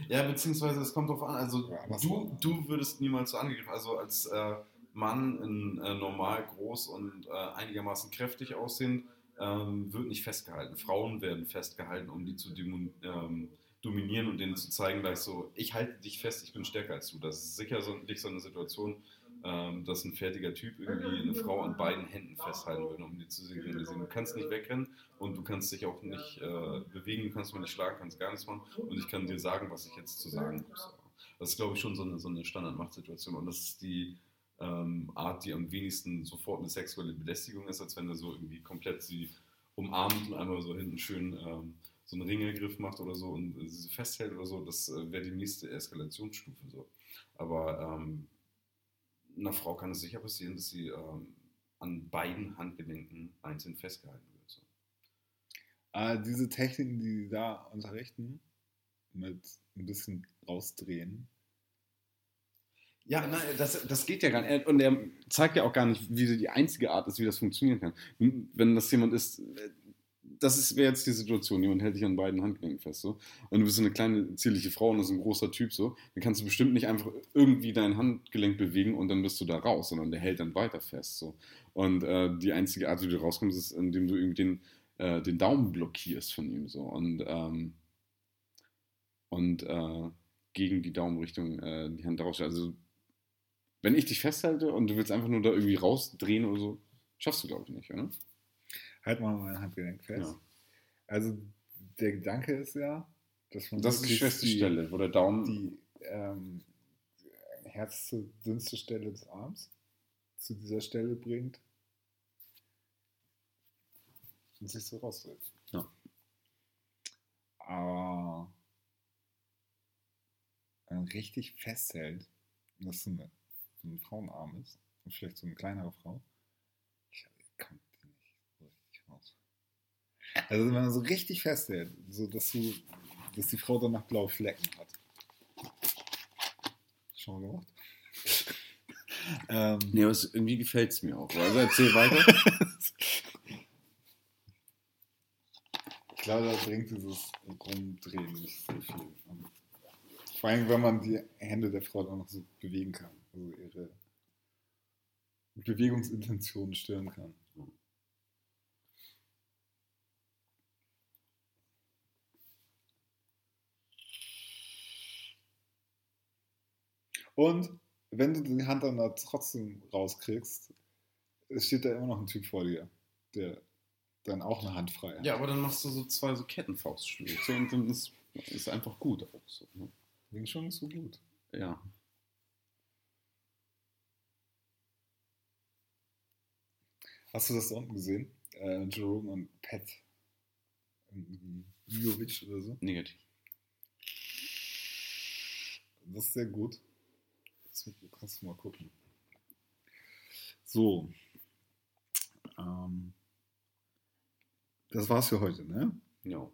Ja, beziehungsweise es kommt drauf an, also Ja, du, du würdest niemals so angegriffen, also als äh, Mann in, äh, normal groß und äh, einigermaßen kräftig aussehend, ähm, wird nicht festgehalten. Frauen werden festgehalten, um die zu ähm, dominieren und denen zu zeigen, gleich so, ich halte dich fest, ich bin stärker als du. Das ist sicher so, nicht so eine Situation, ähm, dass ein fertiger Typ irgendwie eine Frau an beiden Händen festhalten würde, um die zu signalisieren. Du kannst nicht wegrennen und du kannst dich auch nicht äh, bewegen, du kannst mich nicht schlagen, kannst gar nichts machen und ich kann dir sagen, was ich jetzt zu sagen habe. Das ist, glaube ich, schon so eine, so eine Standardmachtsituation und das ist die ähm, Art, die am wenigsten sofort eine sexuelle Belästigung ist, als wenn er so irgendwie komplett sie umarmt und einmal so hinten schön ähm, so einen Ringelgriff macht oder so und sie festhält oder so. Das äh, wäre die nächste Eskalationsstufe so. Aber ähm, einer Frau kann es sicher passieren, dass sie ähm, an beiden Handgelenken einzeln festgehalten wird. So. Ah, diese Techniken, die die da unterrichten, mit ein bisschen rausdrehen. Ja, nein, das, das geht ja gar nicht. Und er zeigt ja auch gar nicht, wie die einzige Art ist, wie das funktionieren kann. Wenn das jemand ist, das wäre jetzt die Situation, jemand hält dich an beiden Handgelenken fest, so. Und du bist so eine kleine, zierliche Frau und das ist ein großer Typ, so. Dann kannst du bestimmt nicht einfach irgendwie dein Handgelenk bewegen und dann bist du da raus, sondern der hält dann weiter fest, so. Und äh, die einzige Art, wie du rauskommst, ist, indem du irgendwie den, äh, den Daumen blockierst von ihm, so. Und, ähm, und äh, gegen die Daumenrichtung äh, die Hand raus. Also, wenn ich dich festhalte und du willst einfach nur da irgendwie rausdrehen oder so, schaffst du, glaube ich, nicht, oder? Halt mal mein Handgelenk fest. Ja. Also der Gedanke ist ja, dass man Das ist die schwächste Stelle, wo der Daumen. die ähm, härteste, dünnste Stelle des Arms zu dieser Stelle bringt und sich so rausdreht. Ja. Aber wenn man richtig festhält, und das so, eine, so ein Frauenarm ist, und vielleicht so eine kleinere Frau, ich kann die nicht so richtig raus. Also wenn man so richtig festhält, so dass du, dass die Frau danach blaue Flecken hat. Schon mal gemacht? ähm, Nee, aber irgendwie gefällt es mir auch. Also erzähl weiter. ich glaube, da bringt dieses Rumdrehen nicht so viel. Und vor allem, wenn man die Hände der Frau dann noch so bewegen kann, also ihre Bewegungsintentionen stören kann. Und wenn du die Hand dann da trotzdem rauskriegst, es steht da immer noch ein Typ vor dir, der dann auch eine Hand frei hat. Ja, aber dann machst du so zwei so Kettenfaustschläge und dann ist, ist einfach gut auch so. Ne? Klingt schon so gut. Ja. Hast du das da unten gesehen? Äh, Jerome und Pat. Jovic oder so. Negativ. Das ist sehr gut. Kannst du mal gucken. So. Ähm, das war's für heute, ne? Ja.